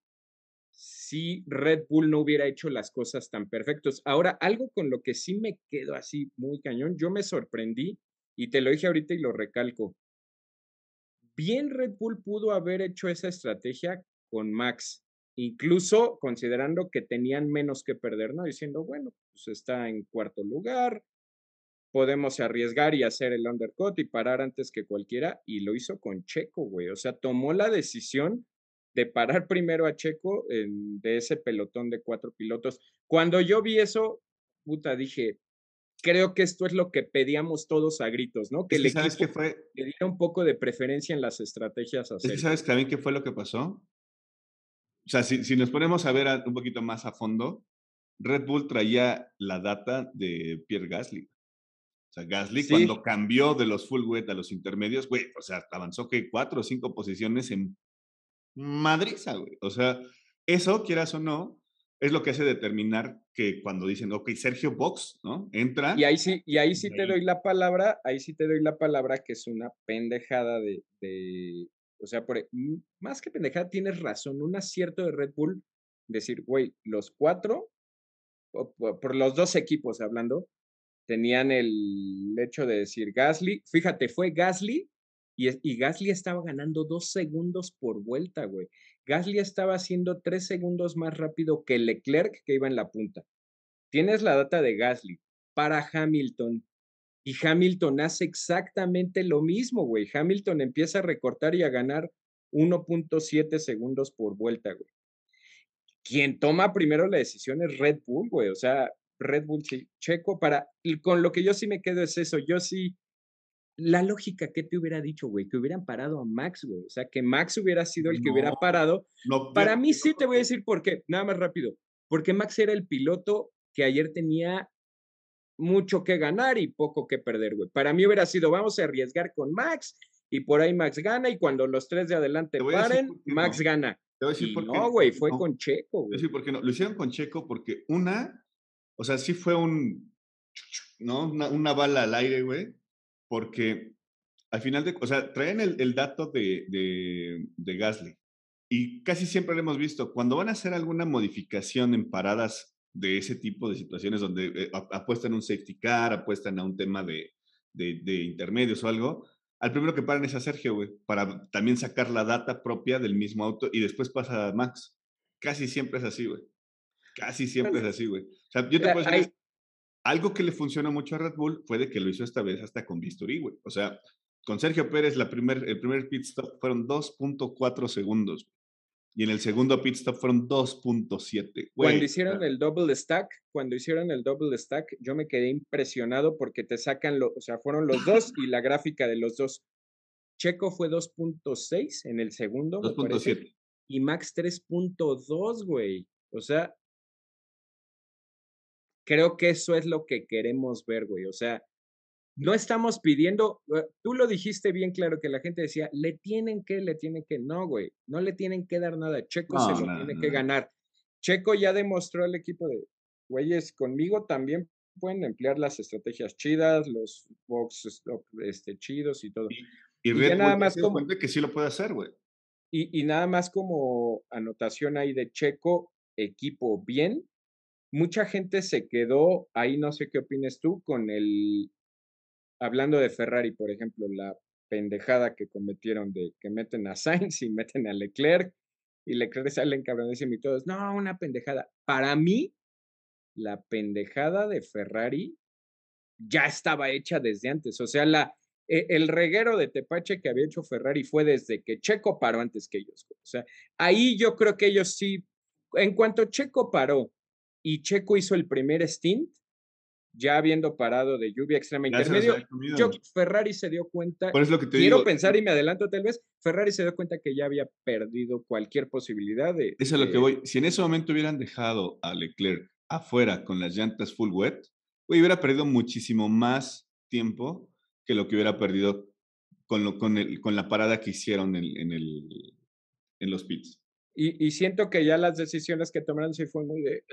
Speaker 2: si Red Bull no hubiera hecho las cosas tan perfectos. Ahora, algo con lo que sí me quedo así muy cañón, yo me sorprendí y te lo dije ahorita y lo recalco. Bien Red Bull pudo haber hecho esa estrategia con Max, incluso considerando que tenían menos que perder, ¿no? Diciendo, bueno, pues está en cuarto lugar, podemos arriesgar y hacer el undercut y parar antes que cualquiera, y lo hizo con Checo, güey. O sea, tomó la decisión de parar primero a Checo de ese pelotón de cuatro pilotos. Cuando yo vi eso, puta, dije, creo que esto es lo que pedíamos todos a gritos, ¿no? Que
Speaker 1: el ¿Sabes qué fue?
Speaker 2: le diera un poco de preferencia en las estrategias.
Speaker 1: A ¿Sabes también qué fue lo que pasó? O sea, si, nos ponemos a ver un poquito más a fondo, Red Bull traía la data de Pierre Gasly. O sea, Gasly cuando cambió de los full wet a los intermedios, güey, o sea, avanzó que cuatro o cinco posiciones en madriza, güey. O sea, eso, quieras o no, es lo que hace determinar que cuando dicen, ok, Sergio Box, ¿no? Entra.
Speaker 2: Y ahí sí, y ahí sí te doy la palabra, ahí sí te doy la palabra que es una pendejada de, de o sea, por, más que pendejada, tienes razón, un acierto de Red Bull, decir, güey, los cuatro, por los dos equipos hablando, tenían el hecho de decir Gasly, fíjate, fue Gasly y, Gasly estaba ganando dos segundos por vuelta, güey. Gasly estaba haciendo tres segundos más rápido que Leclerc, que iba en la punta. Tienes la data de Gasly para Hamilton. Y Hamilton hace exactamente lo mismo, güey. Hamilton empieza a recortar y a ganar 1.7 segundos por vuelta, güey. Quien toma primero la decisión es Red Bull, güey. O sea, Red Bull, Checo, para. Y con lo que yo sí me quedo es eso. Yo sí la lógica que te hubiera dicho, güey, que hubieran parado a Max, güey. O sea, que Max hubiera sido el que hubiera parado. Para mí sí te voy a decir por qué, nada más rápido. Porque Max era el piloto que ayer tenía mucho que ganar y poco que perder, güey. Para mí hubiera sido, vamos a arriesgar con Max y por ahí Max gana y cuando los tres de adelante paren, Max gana. Te voy a decir por qué. No, güey, fue con Checo, güey.
Speaker 1: Te voy a decir por qué no. Lo hicieron con Checo porque una, o sea, sí fue un, ¿no? Una, bala al aire, güey, porque al final de, o sea, traen el, dato de, de, de Gasly y casi siempre lo hemos visto, cuando van a hacer alguna modificación en paradas de ese tipo de situaciones donde eh, apuestan un safety car, apuestan a un tema de, de, intermedios o algo, al primero que paran es a Sergio, güey, para también sacar la data propia del mismo auto y después pasa a Max. Casi siempre es así, güey. Casi siempre es así, güey. O sea, yo te puedo decir, algo que le funcionó mucho a Red Bull fue de que lo hizo esta vez hasta con bisturí, güey. O sea, con Sergio Pérez la primer, el primer pit stop fueron 2.4 segundos. Y en el segundo pit stop fueron 2.7.
Speaker 2: Cuando hicieron el double stack, cuando hicieron el double stack, yo me quedé impresionado porque te sacan, lo, o sea, fueron los dos y la gráfica de los dos. Checo fue 2.6 en el segundo. 2.7. Y Max 3.2, güey. O sea, creo que eso es lo que queremos ver, güey. O sea, no estamos pidiendo, eh, tú lo dijiste bien claro que la gente decía, le tienen que, le tienen que, no, güey, no le tienen que dar nada, Checo se lo tiene que ganar. Checo ya demostró al equipo de, güeyes, conmigo también pueden emplear las estrategias chidas, los boxes este, chidos y todo.
Speaker 1: Y, nada más como que sí lo puede hacer, güey.
Speaker 2: Y, y nada más como anotación ahí de Checo, equipo bien. Mucha gente se quedó, ahí no sé qué opines tú, con el hablando de Ferrari, por ejemplo, la pendejada que cometieron de que meten a Sainz y meten a Leclerc y Leclerc sale encabronadísimo y todos, no, una pendejada. Para mí, la pendejada de Ferrari ya estaba hecha desde antes. O sea, la, e, el reguero de Tepache que había hecho Ferrari fue desde que Checo paró antes que ellos. O sea, ahí yo creo que ellos sí, en cuanto Checo paró y Checo hizo el primer stint, ya habiendo parado de lluvia extrema intermedio, yo, Ferrari se dio cuenta, quiero pensar y me adelanto tal vez, Ferrari se dio cuenta que ya había perdido cualquier posibilidad de...
Speaker 1: Eso es lo que voy, si en ese momento hubieran dejado a Leclerc afuera con las llantas full wet, hubiera perdido muchísimo más tiempo que lo que hubiera perdido con, lo, con, el, con la parada que hicieron en, en, el, en los pits.
Speaker 2: Y, y, siento que ya las decisiones que tomaron sí fue muy de...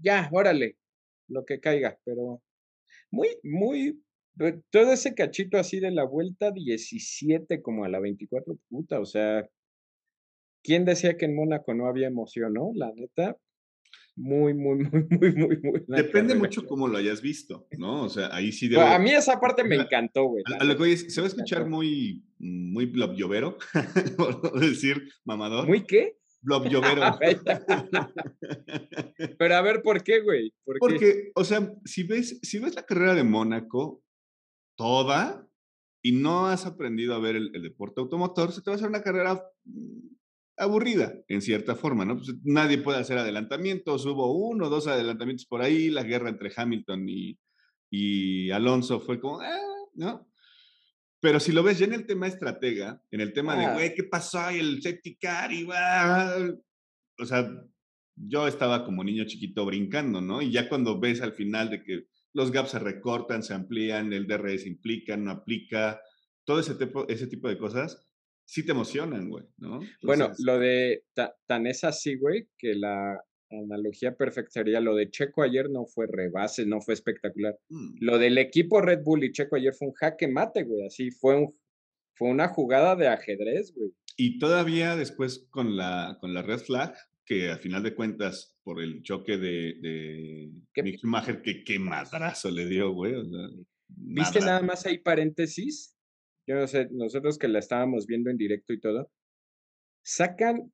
Speaker 2: Ya, órale, lo que caiga, pero muy, muy, todo ese cachito así de la vuelta 17 como a la 24, puta, o sea, ¿quién decía que en Mónaco no había emoción, no? La neta, muy, muy, *laughs* muy, muy, muy, muy.
Speaker 1: Depende mucho cómo lo hayas visto, ¿no? O sea, ahí sí
Speaker 2: debo... A mí esa parte me encantó, güey.
Speaker 1: A, lo que se va a escuchar muy, muy llovero, *laughs* por decir mamador.
Speaker 2: ¿Muy qué?
Speaker 1: Blob *laughs* llovero. *laughs*
Speaker 2: Pero a ver, ¿por qué, güey?
Speaker 1: Porque, o sea, si ves, si ves la carrera de Mónaco toda y no has aprendido a ver el, deporte automotor, se te va a hacer una carrera mm, aburrida, en cierta forma, ¿no? Pues nadie puede hacer adelantamientos, hubo uno o dos adelantamientos por ahí, la guerra entre Hamilton y, y Alonso fue como, ah", ¿no? Pero si lo ves ya en el tema estratega, en el tema de, güey, ¿qué pasó? Y el safety car y va. O sea, yo estaba como niño chiquito brincando, ¿no? Y ya cuando ves al final de que los gaps se recortan, se amplían, el DRS implica, no aplica, todo ese tipo, ese tipo de cosas, sí te emocionan, güey, ¿no?
Speaker 2: bueno, lo de tan es así, güey, que la, analogía perfecta sería lo de Checo ayer no fue rebase, no fue espectacular. Mm. Lo del equipo Red Bull y Checo ayer fue un jaque mate, güey. Así fue un fue una jugada de ajedrez, güey.
Speaker 1: Y todavía después con la con la red flag, que al final de cuentas, por el choque de, de Mick Schumacher, que qué madrazo le dio, güey.
Speaker 2: ¿Viste nada más ahí paréntesis? Yo no sé, nosotros que la estábamos viendo en directo y todo, sacan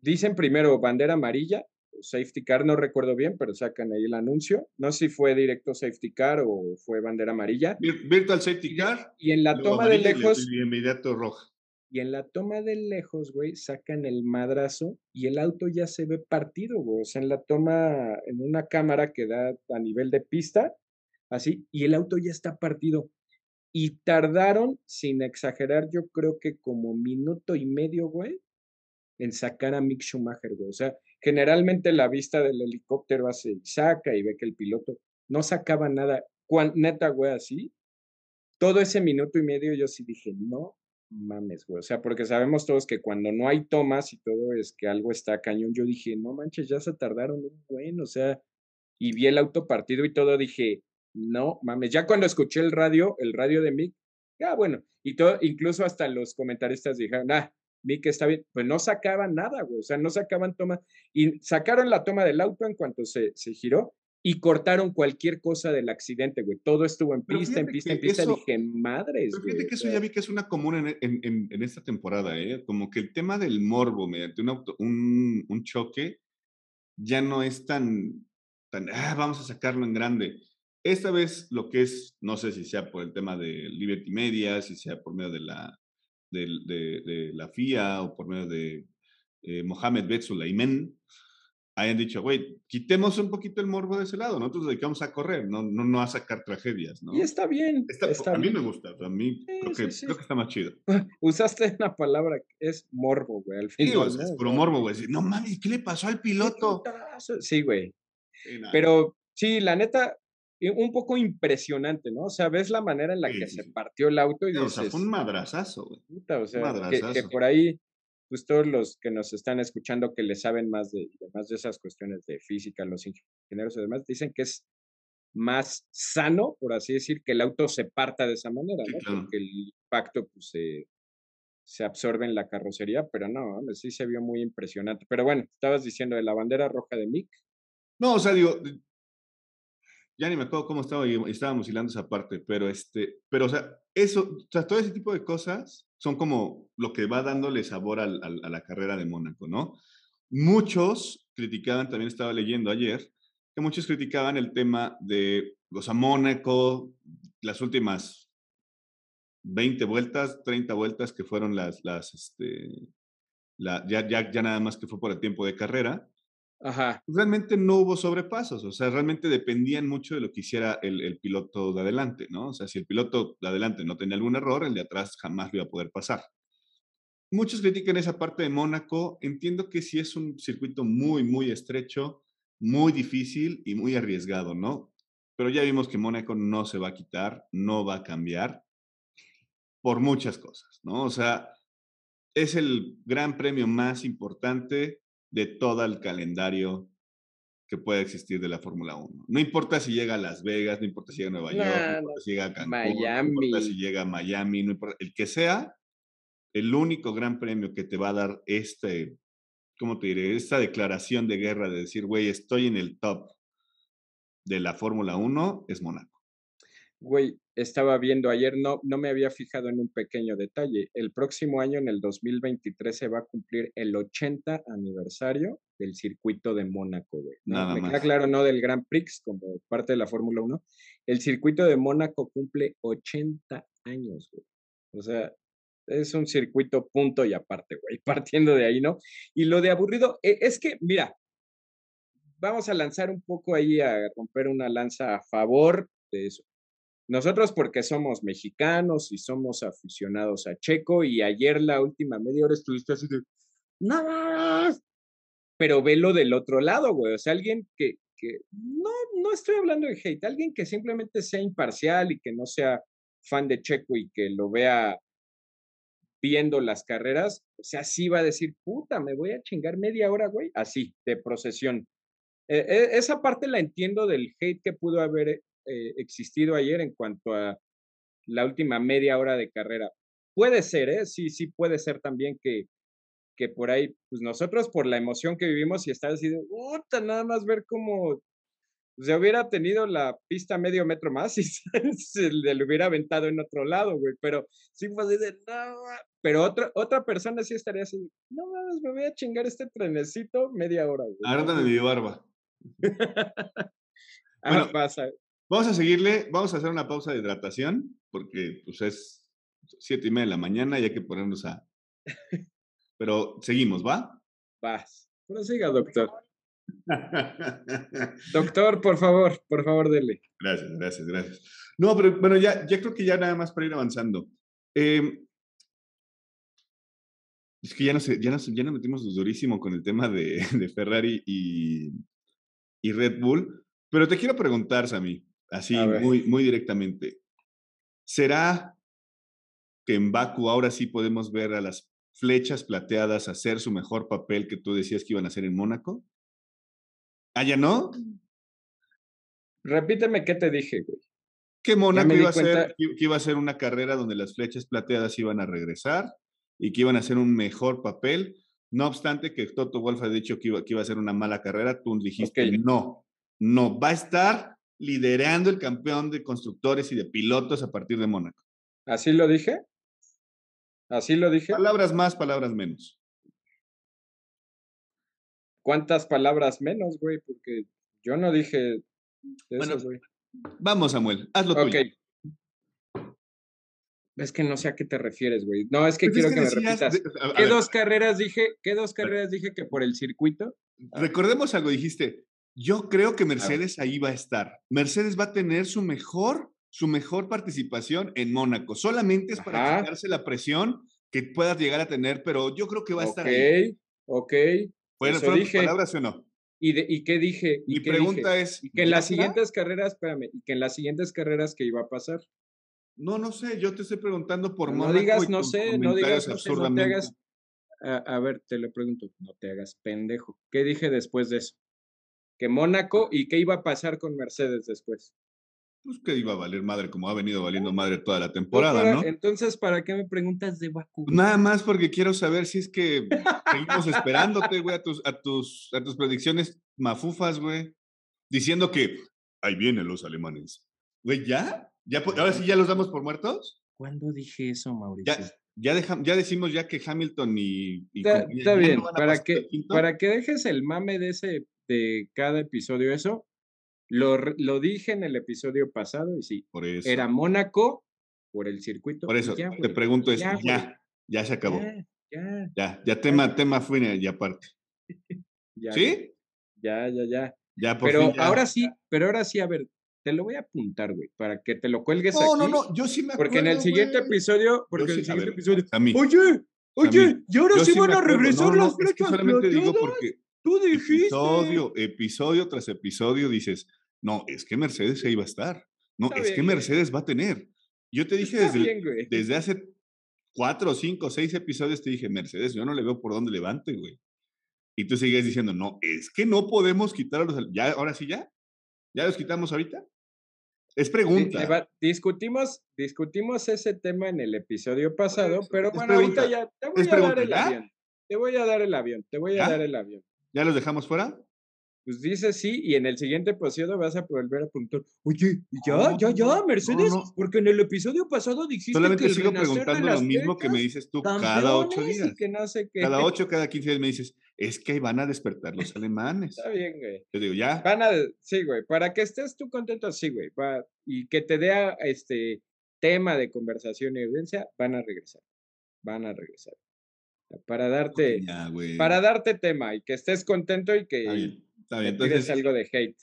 Speaker 2: Dicen primero bandera amarilla, safety car, no recuerdo bien, pero sacan ahí el anuncio. No sé si fue directo safety car o fue bandera amarilla.
Speaker 1: Virtual safety car.
Speaker 2: Y en la toma de lejos.
Speaker 1: Y inmediato roja.
Speaker 2: Y en la toma de lejos, güey, sacan el madrazo y el auto ya se ve partido, güey. O sea, en la toma, en una cámara que da a nivel de pista, así, y el auto ya está partido. Y tardaron, sin exagerar, yo creo que como minuto y medio, güey, en sacar a Mick Schumacher, güey. O sea, generalmente la vista del helicóptero hace saca y ve que el piloto no sacaba nada. neta, güey, así. Todo ese minuto y medio yo sí dije, no mames, güey. O sea, porque sabemos todos que cuando no hay tomas y todo es que algo está cañón. Yo dije, no manches, ya se tardaron un buen, o sea, y vi el auto partido y todo, dije, no mames. Ya cuando escuché el radio, el radio de Mick, ya bueno, y todo, incluso hasta los comentaristas dijeron, ah, Mick está bien, pues no sacaban nada, güey, o sea, no sacaban toma, y sacaron la toma del auto en cuanto se, se giró, y cortaron cualquier cosa del accidente, güey. Todo estuvo en pista, en pista, en pista. dije, madres.
Speaker 1: Pero fíjate que eso ya vi que es una común en, en, en, esta temporada, ¿eh? Como que el tema del morbo mediante un, auto, un, un choque ya no es tan, tan, ah, vamos a sacarlo en grande. Esta vez lo que es, no sé si sea por el tema de Liberty Media, si sea por medio de la, de, de, de la FIA o por medio de eh, Mohamed Ben hayan dicho, güey, quitemos un poquito el morbo de ese lado, nosotros dedicamos a correr, no, no, no a sacar tragedias, ¿no?
Speaker 2: Y está bien.
Speaker 1: a mí me gusta, a mí creo, que, creo, que, está más chido. *laughs*
Speaker 2: Usaste una palabra que es morbo, güey, al
Speaker 1: fin. Sí, es puro morbo, güey. No mames, ¿qué le pasó al piloto?
Speaker 2: Sí, güey. Pero sí, la neta, un poco impresionante, ¿no? O sea, ves la manera en la que se partió el auto y dices...
Speaker 1: O sea, fue un madrazazo, güey.
Speaker 2: o sea, que, por ahí pues todos los que nos están escuchando que le saben más de, más de esas cuestiones de física, los ingenieros y demás, dicen que es más sano, por así decir, que el auto se parta de esa manera, ¿no? Porque el impacto pues, se, se absorbe en la carrocería, pero no, sí se vio muy impresionante. Pero bueno, estabas diciendo de la bandera roja de Mick.
Speaker 1: No, o sea, digo, ya ni me acuerdo cómo estaba, estábamos hilando esa parte, pero este, pero o sea, eso, todo ese tipo de cosas son como lo que va dándole sabor a la carrera de Mónaco, ¿no? Muchos criticaban, también estaba leyendo ayer, que muchos criticaban el tema de, o sea, Mónaco, las últimas 20 vueltas, 30 vueltas que fueron las, las, este, ya, ya nada más que fue por el tiempo de carrera,
Speaker 2: Ajá.
Speaker 1: Realmente no hubo sobrepasos, o sea, realmente dependían mucho de lo que hiciera el, piloto de adelante, ¿no? O sea, si el piloto de adelante no tenía algún error, el de atrás jamás lo iba a poder pasar. Muchos critican esa parte de Mónaco. Entiendo que sí es un circuito muy, muy estrecho, muy difícil y muy arriesgado, ¿no? Pero ya vimos que Mónaco no se va a quitar, no va a cambiar por muchas cosas, ¿no? O sea, es el gran premio más importante de todo el calendario que pueda existir de la Fórmula 1. No importa si llega a Las Vegas, no importa si llega a Nueva York, no importa si llega a Cancún, Miami. no importa si llega a Miami, no importa, el que sea, el único gran premio que te va a dar este, ¿cómo te diré? Esta declaración de guerra de decir, güey, estoy en el top de la Fórmula 1 es Mónaco.
Speaker 2: Güey, estaba viendo ayer, no, no me había fijado en un pequeño detalle. El próximo año, en el 2023, se va a cumplir el 80 aniversario del circuito de Mónaco, güey. me queda claro, no del Grand Prix como parte de la Fórmula 1. El circuito de Mónaco cumple 80 años, güey. O sea, es un circuito punto y aparte, güey, *laughs* partiendo de ahí, ¿no? Y lo de aburrido, e, es que, mira, vamos a lanzar un poco ahí a romper una lanza a favor de eso. Nosotros porque somos mexicanos y somos aficionados a Checo y ayer la última media hora estuviste así de, no, pero velo del otro lado, güey. O sea, alguien que, que, no, no estoy hablando de hate, alguien que simplemente sea imparcial y que no sea fan de Checo y que lo vea viendo las carreras, o sea, sí va a decir, puta, me voy a chingar media hora, güey, así, de procesión. E, e, esa parte la entiendo del hate que pudo haber eh, existido ayer en cuanto a la última media hora de carrera. Puede ser, ¿eh? Sí, sí puede ser también que, que por ahí, pues nosotros por la emoción que vivimos y estar así de, puta, nada más ver cómo se hubiera tenido la pista medio metro más y *laughs* se le hubiera aventado en otro lado, güey, pero sí fue así de, no, pero otra, otra persona sí estaría así, no mames, me voy a chingar este trenecito media hora, güey.
Speaker 1: Ahora mi barba. *laughs*
Speaker 2: ah, bueno, pasa.
Speaker 1: Vamos a seguirle, vamos a hacer una pausa de hidratación, porque pues es siete y media de la mañana y hay que ponernos a... Pero seguimos, ¿va?
Speaker 2: Vas. Prosiga, doctor. *laughs* doctor, por favor, por favor, dele.
Speaker 1: Gracias, gracias, gracias. No, pero bueno, ya, ya creo que ya nada más para ir avanzando. Em, es que ya nos, ya, nos, ya nos metimos durísimo con el tema de, *laughs* de Ferrari y, y Red Bull, pero te quiero preguntar, Sammy, así muy, muy directamente. ¿Será que en Baku ahora sí podemos ver a las flechas plateadas hacer su mejor papel que tú decías que iban a hacer en Mónaco? ¿Ah, ya no?
Speaker 2: Repíteme qué te dije, güey.
Speaker 1: Que Mónaco iba a, ser, que iba a ser una carrera donde las flechas plateadas iban a regresar y que iban a hacer un mejor papel. No obstante que Toto Wolf ha dicho que iba, que iba a ser una mala carrera, tú dijiste no, no, va a estar liderando el campeón de constructores y de pilotos a partir de Mónaco.
Speaker 2: ¿Así lo dije? ¿Así lo dije?
Speaker 1: Palabras más, palabras menos.
Speaker 2: ¿Cuántas palabras menos, güey? Porque yo no dije
Speaker 1: bueno, Vamos, Samuel, hazlo tú.
Speaker 2: Es que no sé a qué te refieres, güey. No, es que pues quiero que, me repitas. ¿Qué dos carreras dije? ¿Qué dos carreras dije que por el circuito?
Speaker 1: Recordemos algo, dijiste, yo creo que Mercedes ahí va a estar. Mercedes va a tener su mejor, su mejor participación en Mónaco. Solamente es para quitarse la presión que puedas llegar a tener, pero yo creo que va a estar ahí.
Speaker 2: Ok, ok.
Speaker 1: Bueno, ¿fueron dije. palabras o no?
Speaker 2: ¿Y, de, ¿Y qué dije?
Speaker 1: Mi pregunta es...
Speaker 2: Y que en las siguientes carreras, espérame, y que en las siguientes carreras que iba a pasar.
Speaker 1: No, no sé, yo te estoy preguntando por
Speaker 2: No digas, no sé, no digas, no, te hagas... A, ver, te lo pregunto, no te hagas pendejo. ¿Qué dije después de eso? Que Mónaco y qué iba a pasar con Mercedes después.
Speaker 1: Pues que iba a valer madre, como ha venido valiendo madre toda la temporada, ¿no?
Speaker 2: Entonces, ¿para qué me preguntas de Baku?
Speaker 1: Nada más porque quiero saber si es que seguimos esperándote, güey, a tus, a tus, a tus predicciones mafufas, güey. Diciendo que ahí vienen los alemanes. Güey, ¿ya? ¿Ya? ¿Ahora sí ya los damos por muertos?
Speaker 2: ¿Cuándo dije eso, Mauricio?
Speaker 1: Ya, ya, ya decimos ya que Hamilton y...
Speaker 2: está, bien, para que, para que dejes el mame de ese, de cada episodio, eso, lo, lo dije en el episodio pasado y sí, por eso. era Mónaco por el circuito.
Speaker 1: Por eso, te pregunto es, ya, ya, se acabó. Ya, ya, ya, tema, tema fue y aparte. *laughs* ¿Sí?
Speaker 2: Ya, ya, ya. Ya, por pero ahora sí, pero ahora sí, a ver, te lo voy a apuntar, güey, para que te lo cuelgues
Speaker 1: no, aquí. No, no, no, yo sí me
Speaker 2: acuerdo, Porque en el siguiente episodio, porque en el siguiente episodio, oye, oye, y ahora sí, van a regresar las flechas. Es
Speaker 1: solamente digo porque Tú dijiste. Episodio, episodio tras episodio dices, no, es que Mercedes ahí va a estar. No, es que Mercedes va a tener. Yo te dije desde, desde hace cuatro, cinco, seis episodios, te dije, Mercedes, yo no le veo por dónde levante, güey. Y tú sigues diciendo, no, es que no podemos quitarlos. Ya, ahora sí, ya. ¿Ya los quitamos ahorita? Es pregunta.
Speaker 2: discutimos, discutimos ese tema en el episodio pasado, pero bueno, ahorita ya te voy a dar el avión. Te voy a dar el avión, te voy a dar el avión.
Speaker 1: ¿Ya los dejamos fuera?
Speaker 2: Pues dice sí, y en el siguiente episodio vas a volver a preguntar, oye, ya, ya, ya, Mercedes, porque en el episodio pasado dijiste
Speaker 1: Solamente
Speaker 2: que
Speaker 1: sigo preguntando lo mismo que me dices tú cada ocho días. Cada ocho, *laughs* cada quince días me dices, es que van a despertar los alemanes.
Speaker 2: Está bien, güey.
Speaker 1: Yo digo, ya.
Speaker 2: Van a, sí, güey, para que estés tú contento, sí, güey, y que te dé este tema de conversación y evidencia, van a regresar, van a regresar para darte, para darte tema y que estés contento y que está bien, Entonces, algo de hate.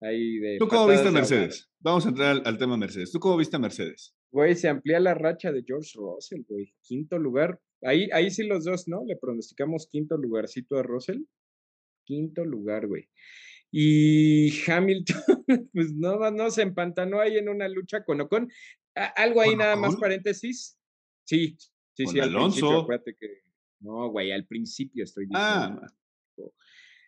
Speaker 2: Ahí de
Speaker 1: ¿Tú cómo viste a Mercedes? Vamos a entrar al, tema Mercedes. ¿Tú cómo viste a Mercedes?
Speaker 2: Güey, se amplía la racha de George Russell, güey. Quinto lugar. Ahí, ahí sí los dos, ¿no? Le pronosticamos quinto lugarcito a Russell. Quinto lugar, güey. Y Hamilton, *laughs* pues no, no, se empantanó ahí en una lucha con Ocon. Algo ahí nada más paréntesis. Sí, sí, sí.
Speaker 1: Alonso.
Speaker 2: acuérdate que no, güey, al principio estoy diciendo. Ah.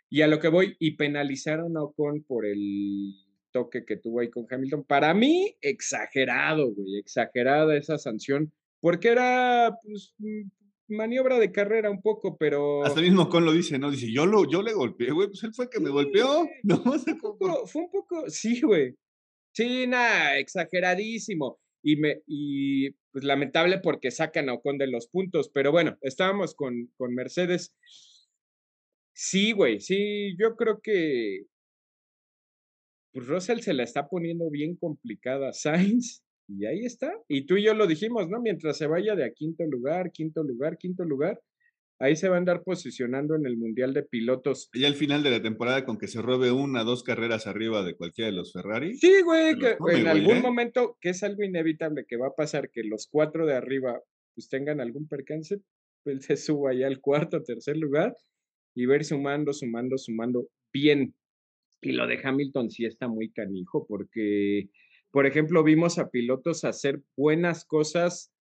Speaker 2: Y a lo que voy, y penalizaron a Ocon por el toque que tuvo ahí con Hamilton. Para mí, exagerado, güey, exagerada esa sanción, porque era, pues, mm, maniobra de carrera un poco, pero...
Speaker 1: Hasta mismo Ocon lo dice, ¿no? Dice, yo, lo, yo le golpeé, güey, pues él fue el que me golpeó. *laughs* No,
Speaker 2: fue un poco, fue un poco, sí, güey. Sí, nada, exageradísimo. Y, me, y pues lamentable porque sacan a Ocon de los puntos, pero bueno, estábamos con, con Mercedes. Sí, güey, sí, yo creo que pues Russell se la está poniendo bien complicada a *laughs* Sainz y ahí está. Y tú y yo lo dijimos, ¿no? Mientras se vaya de a quinto lugar, quinto lugar, quinto lugar, ahí se va a andar posicionando en el Mundial de Pilotos.
Speaker 1: Y al final de la temporada con que se robe una, dos carreras arriba de cualquiera de los Ferrari.
Speaker 2: Sí, güey, que en algún ¿eh? momento, que es algo inevitable que va a pasar, que los cuatro de arriba pues tengan algún percance, pues se suba ya al cuarto, tercer lugar y ver sumando, sumando, sumando bien. Y lo de Hamilton sí está muy canijo porque, por ejemplo, vimos a pilotos hacer buenas cosas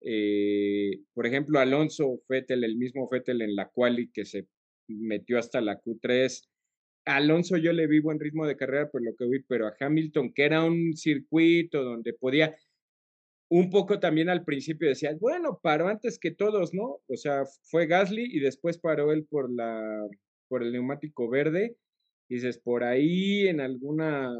Speaker 2: Eh, por ejemplo, Alonso Fettel, el mismo Fettel en la quali que se metió hasta la Q3. Alonso yo le vi buen ritmo de carrera por lo que vi, pero a Hamilton, que era un circuito donde podía, un poco también al principio decía, bueno, paró antes que todos, ¿no? O sea, fue Gasly y después paró él por la por el neumático verde. Y dices, por ahí en alguna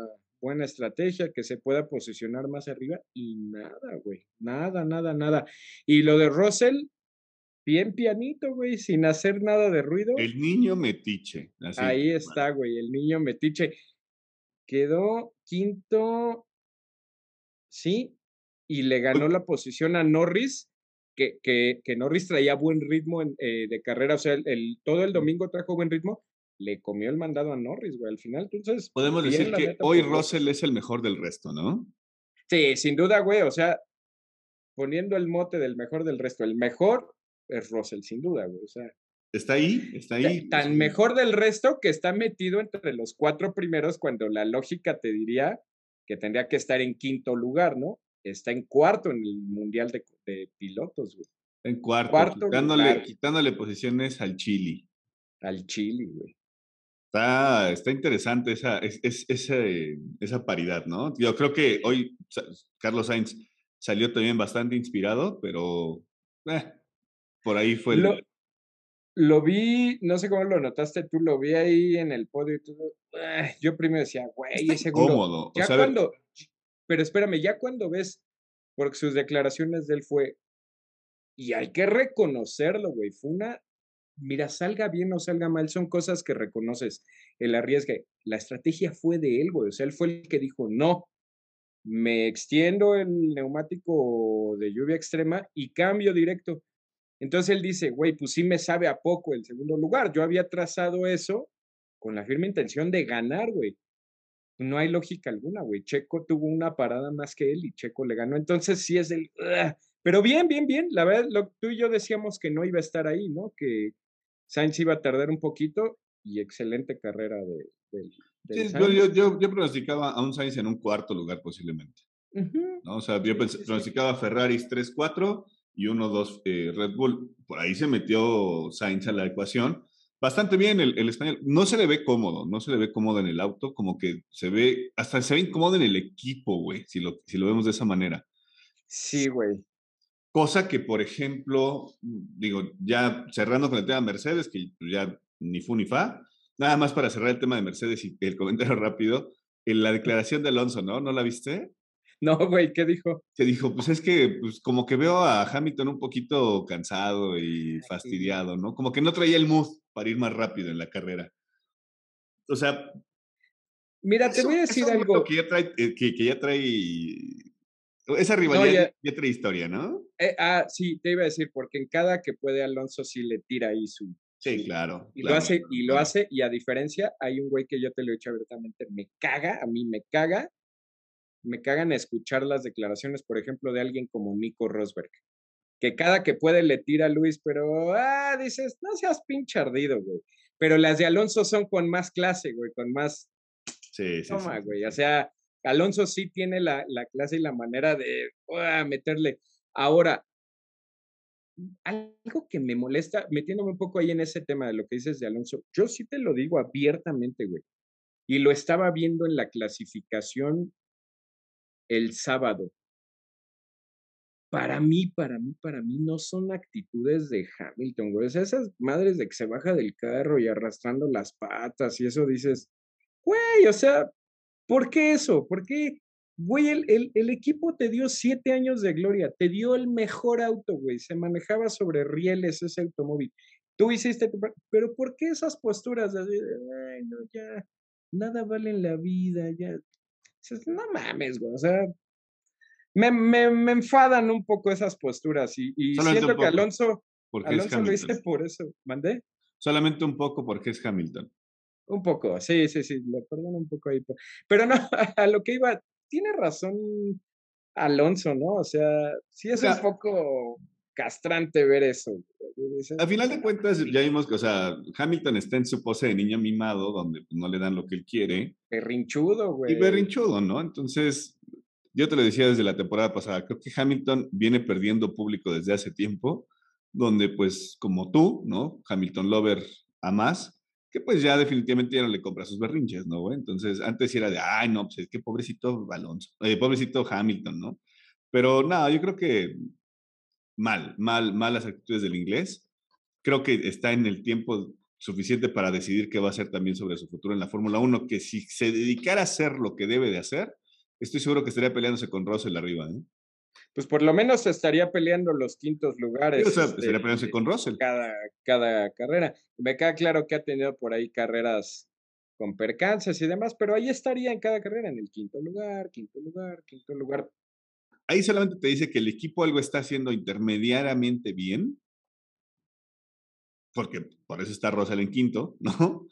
Speaker 2: buena estrategia que se pueda posicionar más arriba y nada, güey, nada, nada, nada. Y lo de Russell, bien pianito, güey, sin hacer nada de ruido.
Speaker 1: El niño metiche.
Speaker 2: ahí está, güey, el niño metiche. Quedó quinto, sí, y le ganó la posición a Norris, que, que, que Norris traía buen ritmo eh, de carrera, o sea, el, todo el domingo trajo buen ritmo, le comió el mandado a Norris, güey, al final, entonces...
Speaker 1: Podemos decir que hoy Russell es el mejor del resto, ¿no?
Speaker 2: Sí, sin duda, güey, o sea, poniendo el mote del mejor del resto, el mejor es Russell, sin duda, güey, o sea...
Speaker 1: Está ahí, está ahí.
Speaker 2: Tan mejor del resto que está metido entre los cuatro primeros cuando la lógica te diría que tendría que estar en quinto lugar, ¿no? está en cuarto en el Mundial de, Pilotos, güey.
Speaker 1: En cuarto, quitándole, quitándole, posiciones al Chile.
Speaker 2: Al Chile, güey.
Speaker 1: Está, está interesante esa, es, esa paridad, ¿no? Yo creo que hoy Carlos Sainz salió también bastante inspirado, pero eh, por ahí fue
Speaker 2: el... Lo, lo, vi, no sé cómo lo notaste tú, lo vi ahí en el podio y todo. Eh, yo primero decía, güey, ese
Speaker 1: cómodo.
Speaker 2: Ya cuando, pero espérame, ya cuando ves, porque sus declaraciones de él fue, y hay que reconocerlo, güey, fue una, mira, salga bien o salga mal, son cosas que reconoces, el arriesgue. La estrategia fue de él, güey, o sea, él fue el que dijo, no, me extiendo el neumático de lluvia extrema y cambio directo. Entonces él dice, güey, pues sí me sabe a poco el segundo lugar. Yo había trazado eso con la firme intención de ganar, güey no hay lógica alguna, güey. Checo tuvo una parada más que él y Checo le ganó. Entonces sí es el... Pero bien, bien, bien. La verdad, tú y yo decíamos que no iba a estar ahí, ¿no? Que Sainz iba a tardar un poquito y excelente carrera de,
Speaker 1: sí, yo, yo, yo, pronosticaba a un Sainz en un cuarto lugar posiblemente. ¿no? O sea, yo pronosticaba Ferraris 3-4 y 1-2 eh, Red Bull. Por ahí se metió Sainz a la ecuación bastante bien el, español. No se le ve cómodo, no se le ve cómodo en el auto, como que se ve, hasta se ve incómodo en el equipo, güey, si lo, si lo vemos de esa manera.
Speaker 2: Sí, güey.
Speaker 1: Cosa que, por ejemplo, digo, ya cerrando con el tema de Mercedes, que ya ni fu ni fa, nada más para cerrar el tema de Mercedes y el comentario *laughs* rápido, en la declaración de Alonso, ¿no? ¿No la viste?
Speaker 2: No, güey, ¿qué dijo?
Speaker 1: Que dijo, pues es que, pues como que veo a Hamilton un poquito cansado y fastidiado, ¿no? Como que no traía el mood para ir más rápido en la carrera. O sea.
Speaker 2: Mira, te voy a decir algo.
Speaker 1: Que ya trae, eh, que, ya trae esa rivalidad ya, trae historia, ¿no?
Speaker 2: Eh, ah, sí, te iba a decir, porque en cada que puede Alonso sí le tira ahí su.
Speaker 1: Sí, claro.
Speaker 2: Y lo hace, y lo hace, y a diferencia, hay un güey que yo te lo he dicho abiertamente, me caga, a mí me caga me cagan escuchar las declaraciones, por ejemplo, de alguien como Nico Rosberg, que cada que puede le tira a Luis, pero, ah, dices, no seas pinche ardido, güey. Pero las de Alonso son con más clase, güey, con más...
Speaker 1: Sí, sí.
Speaker 2: Toma, güey. O sea, Alonso sí tiene la, clase y la manera de ah, meterle. Ahora, algo que me molesta, metiéndome un poco ahí en ese tema de lo que dices de Alonso, yo sí te lo digo abiertamente, güey. Y lo estaba viendo en la clasificación el sábado. Para mí, para mí, para mí no son actitudes de Hamilton, güey. esas madres de que se baja del carro y arrastrando las patas y eso dices, güey, o sea, ¿por qué eso? ¿Por qué? Güey, el, el, equipo te dio siete años de gloria, te dio el mejor auto, güey. Se manejaba sobre rieles ese automóvil. Tú hiciste Pero ¿por qué esas posturas de, ay, no, ya, nada vale en la vida, ya, no mames, güey, o sea, me, me, enfadan un poco esas posturas y, siento que Alonso, Alonso lo hice por eso, ¿mandé?
Speaker 1: Solamente un poco porque es Hamilton.
Speaker 2: Un poco, sí, sí, sí, le perdono un poco ahí. Pero no, *laughs* a lo que iba, tiene razón Alonso, ¿no? O sea, sí es un poco castrante ver eso.
Speaker 1: A final de cuentas, ya vimos que, o sea, Hamilton está en su pose de niño mimado, donde pues, no le dan lo que él quiere.
Speaker 2: Berrinchudo, güey.
Speaker 1: Y berrinchudo, ¿no? Entonces, yo te lo decía desde la temporada pasada, creo que Hamilton viene perdiendo público desde hace tiempo, donde pues como tú, ¿no? Hamilton Lover a más, que pues ya definitivamente ya no le compra sus berrinches, ¿no? Güey? Entonces, antes era de, ay, no, pues es que pobrecito Alonso, eh, pobrecito Hamilton, ¿no? Pero nada, yo creo que mal, mal, malas actitudes del inglés. Creo que está en el tiempo suficiente para decidir qué va a hacer también sobre su futuro en la Fórmula 1, que si se dedicara a hacer lo que debe de hacer, estoy seguro que estaría peleándose con Russell arriba. ¿eh?
Speaker 2: Pues por lo menos estaría peleando los quintos lugares.
Speaker 1: o sea, estaría este, peleándose con Russell.
Speaker 2: Cada, cada carrera. Me queda claro que ha tenido por ahí carreras con percances y demás, pero ahí estaría en cada carrera, en el quinto lugar, quinto lugar, quinto lugar.
Speaker 1: Ahí solamente te dice que el equipo algo está haciendo intermediariamente bien, porque por eso está Russell en quinto, *laughs* ¿no?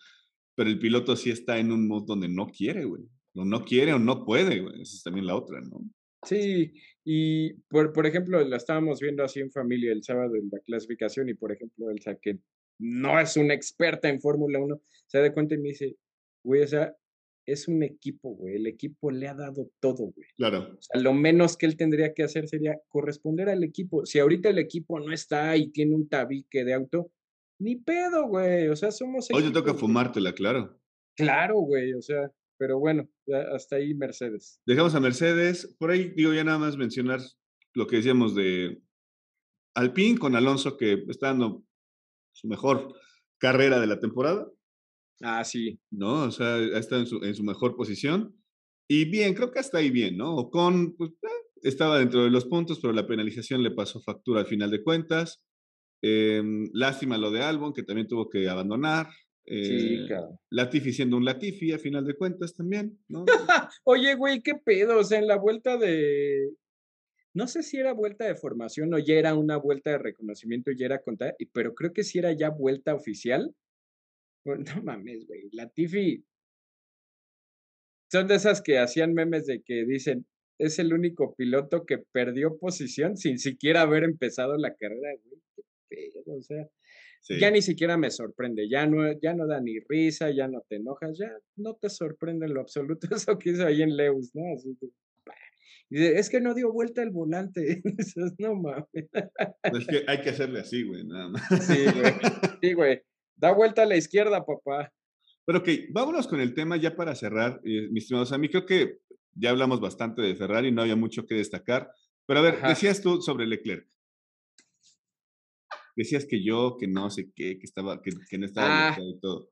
Speaker 1: Pero el piloto sí está en un modo donde no quiere, güey. O no quiere o no puede, güey. Esa es también la otra, ¿no?
Speaker 2: Sí, y por, por ejemplo, la estábamos viendo así en familia el sábado en la clasificación y por ejemplo, Elsa, que no es una experta en Fórmula 1, se da cuenta y me dice, güey, o sea, es un equipo, güey, el equipo le ha dado todo, güey.
Speaker 1: Claro.
Speaker 2: O sea, lo menos que él tendría que hacer sería corresponder al equipo. Si ahorita el equipo no está y tiene un tabique de auto, ni pedo, güey, o sea, somos...
Speaker 1: Hoy te toca fumártela, claro.
Speaker 2: Claro, güey, o sea, pero bueno, hasta ahí Mercedes.
Speaker 1: Dejamos a Mercedes. Por ahí digo ya nada más mencionar lo que decíamos de Alpine con Alonso, que está dando su mejor carrera de la temporada.
Speaker 2: Ah, sí.
Speaker 1: ¿No? O sea, está en su, en su mejor posición. Y bien, creo que hasta ahí bien, ¿no? Con, pues, eh, estaba dentro de los puntos, pero la penalización le pasó factura al final de cuentas. Em, lástima lo de Albon, que también tuvo que abandonar.
Speaker 2: Sí,
Speaker 1: eh, Latifi siendo un Latifi a final de cuentas también, ¿no? *laughs*
Speaker 2: Oye, güey, qué pedo, o sea, en la vuelta de, no sé si era vuelta de formación o ya era una vuelta de reconocimiento, ya era contada, pero creo que sí era ya vuelta oficial. *laughs* no mames, güey, Latifi. Son de esas que hacían memes de que dicen, es el único piloto que perdió posición sin siquiera haber empezado la carrera, güey. Qué pedo, o sea. Ya ni siquiera me sorprende, ya no, ya no da ni risa, ya no te enojas, ya no te sorprende en lo absoluto *laughs* eso que hizo ahí en Leus, ¿no? Así es que no dio vuelta el volante. *laughs* no mames.
Speaker 1: Es que hay que hacerle así, güey, nada más.
Speaker 2: Sí, güey. Sí, güey. Da vuelta a la izquierda, papá.
Speaker 1: Pero ok, vámonos con el tema ya para cerrar, eh, mis estimados. A mí creo que ya hablamos bastante de Ferrari, no había mucho que destacar. Pero a ver, decías tú sobre Leclerc decías que yo, que no sé qué, que estaba, que, que no estaba
Speaker 2: ah.
Speaker 1: y todo.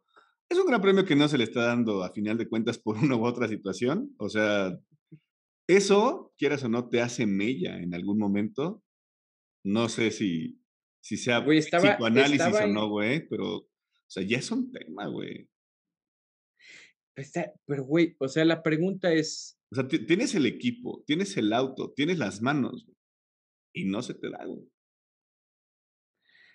Speaker 1: Es un gran premio que no se le está dando a final de cuentas por una u otra situación. O sea, eso, quieras o no, te hace mella en algún momento. No sé si, si sea psicoanálisis o no, güey, pero, o sea, ya es un tema, güey.
Speaker 2: Pero, güey, o sea, la pregunta es.
Speaker 1: O sea, tienes el equipo, tienes el auto, tienes las manos, y no se te da, güey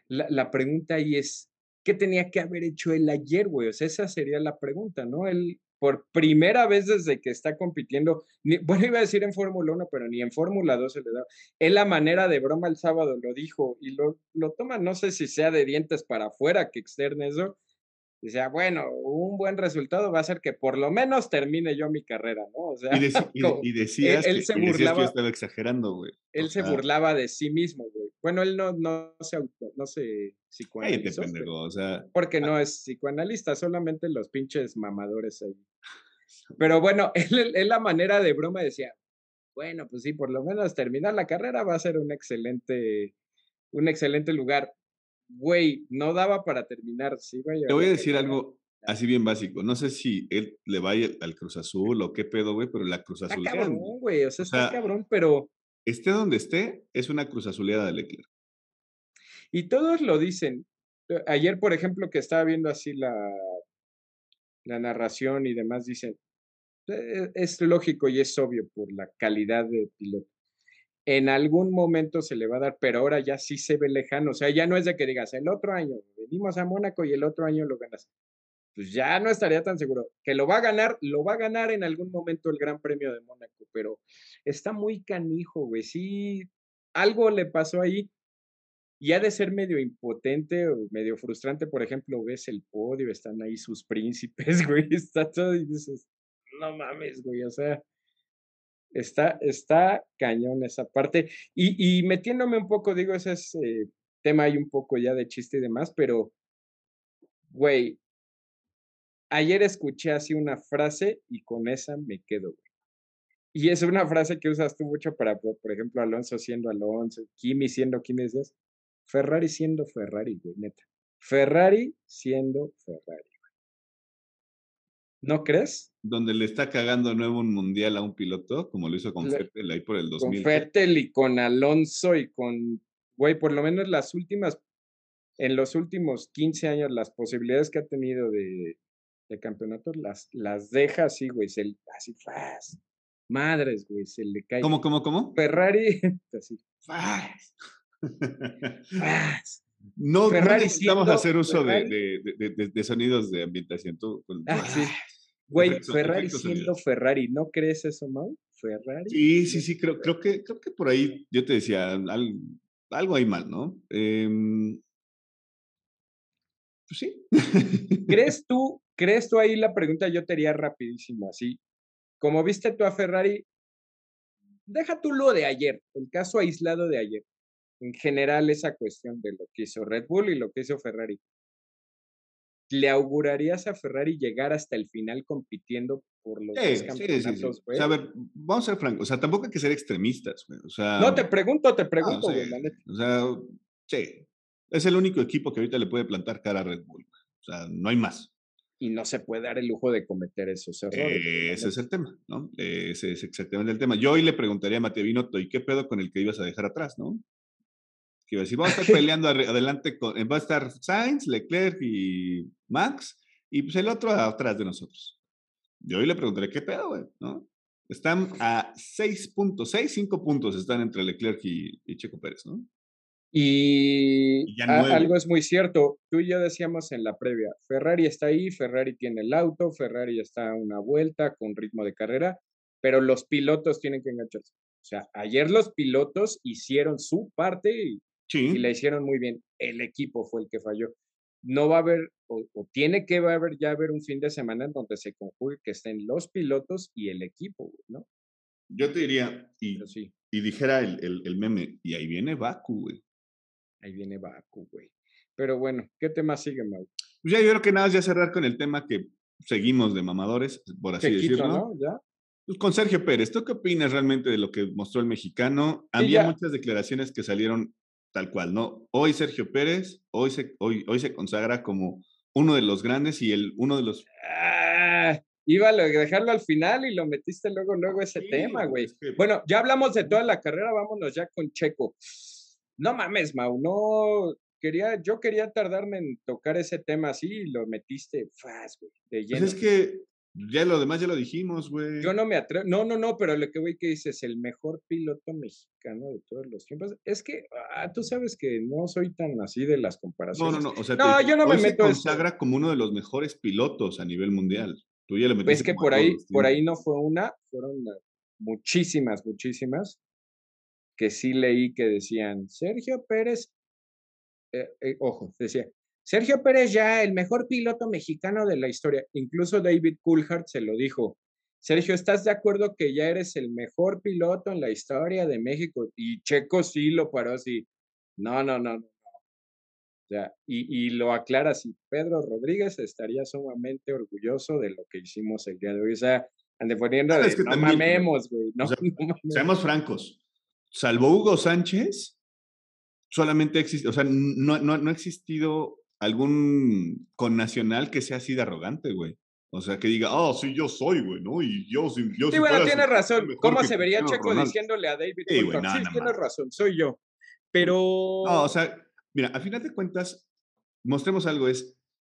Speaker 2: la, pregunta ahí es, ¿qué tenía que haber hecho él ayer, güey? O sea, esa sería la pregunta, ¿no? Él, por primera vez desde que está compitiendo, *laughs* bueno, iba a decir en Fórmula 1, pero ni en Fórmula 2 se le da. Él la manera de broma el sábado lo dijo y lo, lo toma, no sé si sea de dientes para afuera que externe eso, Dice, bueno, un buen resultado va a ser que por lo menos termine yo mi carrera, ¿no? O sea,
Speaker 1: y, decías, que, se burlaba, estaba exagerando, güey.
Speaker 2: Él se burlaba de sí mismo, güey. Bueno, él no, no se auto, no se psicoanalizó.
Speaker 1: o sea.
Speaker 2: Porque no es psicoanalista, solamente los pinches mamadores ahí. *laughs* Pero bueno, *laughs* él, él la manera de broma decía, bueno, pues sí, por lo menos terminar la carrera va a ser un excelente, un excelente lugar güey, no daba para terminar. Sí, vaya,
Speaker 1: Te voy a decir algo así bien básico. No sé si él le va al Cruz Azul o qué pedo, güey, pero la Cruz Azul.
Speaker 2: Está cabrón, güey, o sea, está cabrón, pero.
Speaker 1: Esté donde esté, es una Cruz Azuleada de Leclerc.
Speaker 2: Y todos lo dicen. Eh, ayer, por ejemplo, que estaba viendo así la, la narración y demás, dicen, e-, es lógico y es obvio por la calidad de piloto en algún momento se le va a dar, pero ahora ya sí se ve lejano. O sea, ya no es de que digas, el otro año venimos a Mónaco y el otro año lo ganas. Pues ya no estaría tan seguro. Que lo va a ganar, lo va a ganar en algún momento el Gran Premio de Mónaco, pero está muy canijo, güey. Sí, algo le pasó ahí. Y ha de ser medio impotente o medio frustrante, por ejemplo, ves el podio, están ahí sus *laughs* príncipes, güey, está todo y dices, no mames, güey, o sea, Está, está cañón esa parte. Y, metiéndome un poco, digo, ese es eh, tema hay un poco ya de chiste y demás, pero, güey, ayer escuché así una frase y con esa me quedo, güey. Y es una frase que usas tú mucho para, por ejemplo, Alonso siendo Alonso, Kimi siendo Kimi, decías, Ferrari siendo Ferrari, güey, neta. Ferrari siendo Ferrari. ¿No crees?
Speaker 1: Donde le está cagando nuevo un mundial a un piloto, como lo hizo con Fettel ahí por el 2000.
Speaker 2: Con Fettel y con Alonso y con, güey, por lo menos las últimas, en los últimos 15 años, las posibilidades que ha tenido de, de campeonato las, las deja así, güey, se, así, fast. Madres, güey, se le cae.
Speaker 1: ¿Cómo, cómo, cómo?
Speaker 2: Ferrari, *laughs* así,
Speaker 1: fast. *laughs* fast. No, necesitamos hacer uso de, de, sonidos de ambientación. Tú,
Speaker 2: ah, sí. Güey, Ferrari siendo Ferrari, ¿no crees eso, Mau? Ferrari.
Speaker 1: Sí, sí, sí, creo, creo, que, creo que por ahí yo te decía, algo hay mal, ¿no? Em, pues sí.
Speaker 2: ¿Crees *laughs* tú, crees tú ahí la pregunta yo te haría rapidísimo, así? Como viste tú a Ferrari, deja tú lo de ayer, el caso aislado de ayer en general esa cuestión de lo que hizo Red Bull y lo que hizo Ferrari. ¿Le augurarías a Ferrari llegar hasta el final compitiendo por los
Speaker 1: sí, campeonatos, sí, O sea, a ver, vamos a ser francos, o sea, tampoco hay que ser extremistas, güey. O sea,
Speaker 2: no, te pregunto, te pregunto, güey,
Speaker 1: O sea, sí, es el único equipo que ahorita le puede plantar cara a Red Bull. O sea, no hay más.
Speaker 2: Y no se puede dar el lujo de cometer esos errores.
Speaker 1: ese es el tema, ¿no? Ese es exactamente el tema. Yo hoy le preguntaría a Mateo Binotto, ¿y qué pedo con el que ibas a dejar atrás, no? Que iba a decir, vamos a estar *laughs* peleando adelante, con, va a estar Sainz, Leclerc y Max, y pues el otro atrás de nosotros. Yo hoy le preguntaré, ¿qué pedo, güey? ¿No? Están a 6 puntos, 6, 5 puntos están entre Leclerc y, Checo Pérez, ¿no?
Speaker 2: Y, algo es muy cierto, tú y yo decíamos en la previa, Ferrari está ahí, Ferrari tiene el auto, Ferrari está a una vuelta con ritmo de carrera, pero los pilotos tienen que engancharse. O sea, ayer los pilotos hicieron su parte y y la hicieron muy bien. El equipo fue el que falló. No va a haber, o, tiene que haber ya haber un fin de semana en donde se conjugue que estén los pilotos y el equipo, ¿no?
Speaker 1: Yo te diría, y, y dijera el, el, meme, y ahí viene Baku, güey.
Speaker 2: Ahí viene Baku, güey. Pero bueno, ¿qué tema sigue, Mau?
Speaker 1: Pues ya yo creo que nada, ya cerrar con el tema que seguimos de mamadores, por así decirlo. ¿no? ¿Ya? Pues con Sergio Pérez, ¿tú qué opinas realmente de lo que mostró el mexicano? Había muchas declaraciones que salieron tal cual, ¿no? Hoy Sergio Pérez, hoy se, hoy, hoy se consagra como uno de los grandes y el, uno de los...
Speaker 2: Ah, iba a dejarlo al final y lo metiste luego, luego ese tema, güey. Bueno, ya hablamos de toda la carrera, vámonos ya con Checo. No mames, Mau, no quería, yo quería tardarme en tocar ese tema así y lo metiste fast, güey, de
Speaker 1: lleno. Pues es que ya lo demás ya lo dijimos, güey.
Speaker 2: Yo no me atrevo. No, no, no, pero lo que voy que dices, el mejor piloto mexicano de todos los tiempos. Es que ah, tú sabes que no soy tan así de las comparaciones.
Speaker 1: No, no, no. O sea, no, yo no me meto. Se consagra como uno de los mejores pilotos a nivel mundial. Tú ya lo metiste.
Speaker 2: Es que por ahí, por ahí no fue una, fueron muchísimas, muchísimas que sí leí que decían Sergio Pérez. Eh, eh, ojo, decía Sergio Pérez ya el mejor piloto mexicano de la historia. Incluso David Coulthard se lo dijo. Sergio, ¿estás de acuerdo que ya eres el mejor piloto en la historia de México? Y Checo sí lo paró así. No, no, no, no. Ya, y, y, lo aclara así. Pedro Rodríguez estaría sumamente orgulloso de lo que hicimos el día de hoy. O sea, ande poniendo de, no mamemos, güey. No,
Speaker 1: Seamos francos. Salvo Hugo Sánchez, solamente existe, o sea, no, no, no ha existido algún connacional que sea así de arrogante, güey. O sea, que diga, oh, sí, yo soy, güey, ¿no? Y yo, sí, yo
Speaker 2: sí, bueno, tienes razón. ¿Cómo se vería Checo diciéndole a David sí, sí, tienes razón, soy yo. Pero...
Speaker 1: No, o sea, mira, a final de cuentas, mostremos algo, es,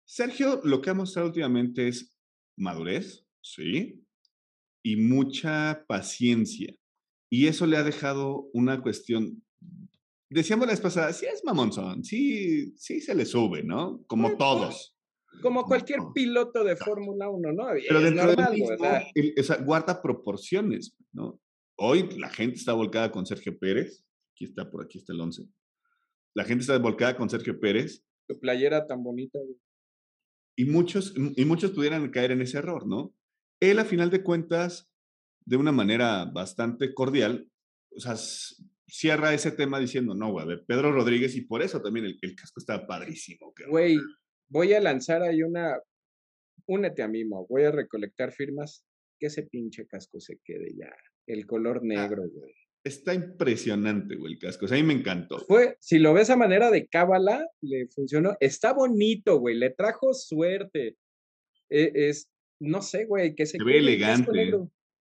Speaker 1: Sergio lo que ha mostrado últimamente es madurez, ¿sí? Y mucha paciencia. Y eso le ha dejado una cuestión decíamos la vez pasada, sí es mamonzón, sí, sí se le sube, ¿no? Como todos.
Speaker 2: Como cualquier piloto de Fórmula 1, ¿no?
Speaker 1: Pero dentro normal, mismo, guarda proporciones, ¿no? Hoy la gente está volcada con Sergio Pérez. Aquí está, por aquí está el 11. La gente está volcada con Sergio Pérez.
Speaker 2: Tu playera tan bonita.
Speaker 1: Y muchos, y muchos pudieran caer en ese error, ¿no? Él, a final de cuentas, de una manera bastante cordial, o sea, cierra ese tema diciendo, no, güey, Pedro Rodríguez, y por eso también el, casco está padrísimo.
Speaker 2: Güey, voy a lanzar ahí una, únete a mí, Mo, voy a recolectar firmas, que ese pinche casco se quede ya, el color ah, negro, güey.
Speaker 1: Está impresionante, güey, el casco. O sea, a mí me encantó.
Speaker 2: Fue, si lo ves a manera de cábala, le funcionó. Está bonito, güey. Le trajo suerte. E, es, no sé, güey, que se,
Speaker 1: se ve elegante.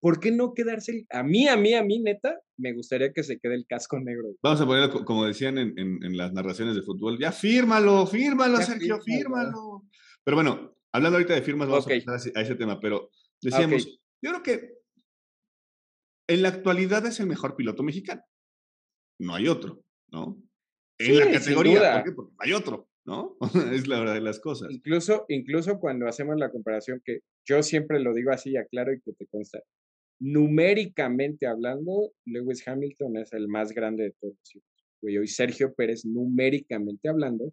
Speaker 2: ¿Por qué no quedarse? A mí, a mí, a mí, neta, me gustaría que se quede el casco negro.
Speaker 1: Vamos a ponerlo, como decían en, en, las narraciones de fútbol, ya fírmalo, fírmalo, Sergio, fírmalo. Pero bueno, hablando ahorita de firmas, vamos a pasar a ese tema, pero decíamos, yo creo que en la actualidad es el mejor piloto mexicano. No hay otro, ¿no? En la categoría, ¿por qué? Porque hay otro, ¿no? *laughs* es la verdad de las cosas.
Speaker 2: Incluso, incluso cuando hacemos la comparación, que yo siempre lo digo así, aclaro y que te consta, numéricamente hablando, Lewis Hamilton es el más grande de todos. Y hoy Sergio Pérez, numéricamente hablando,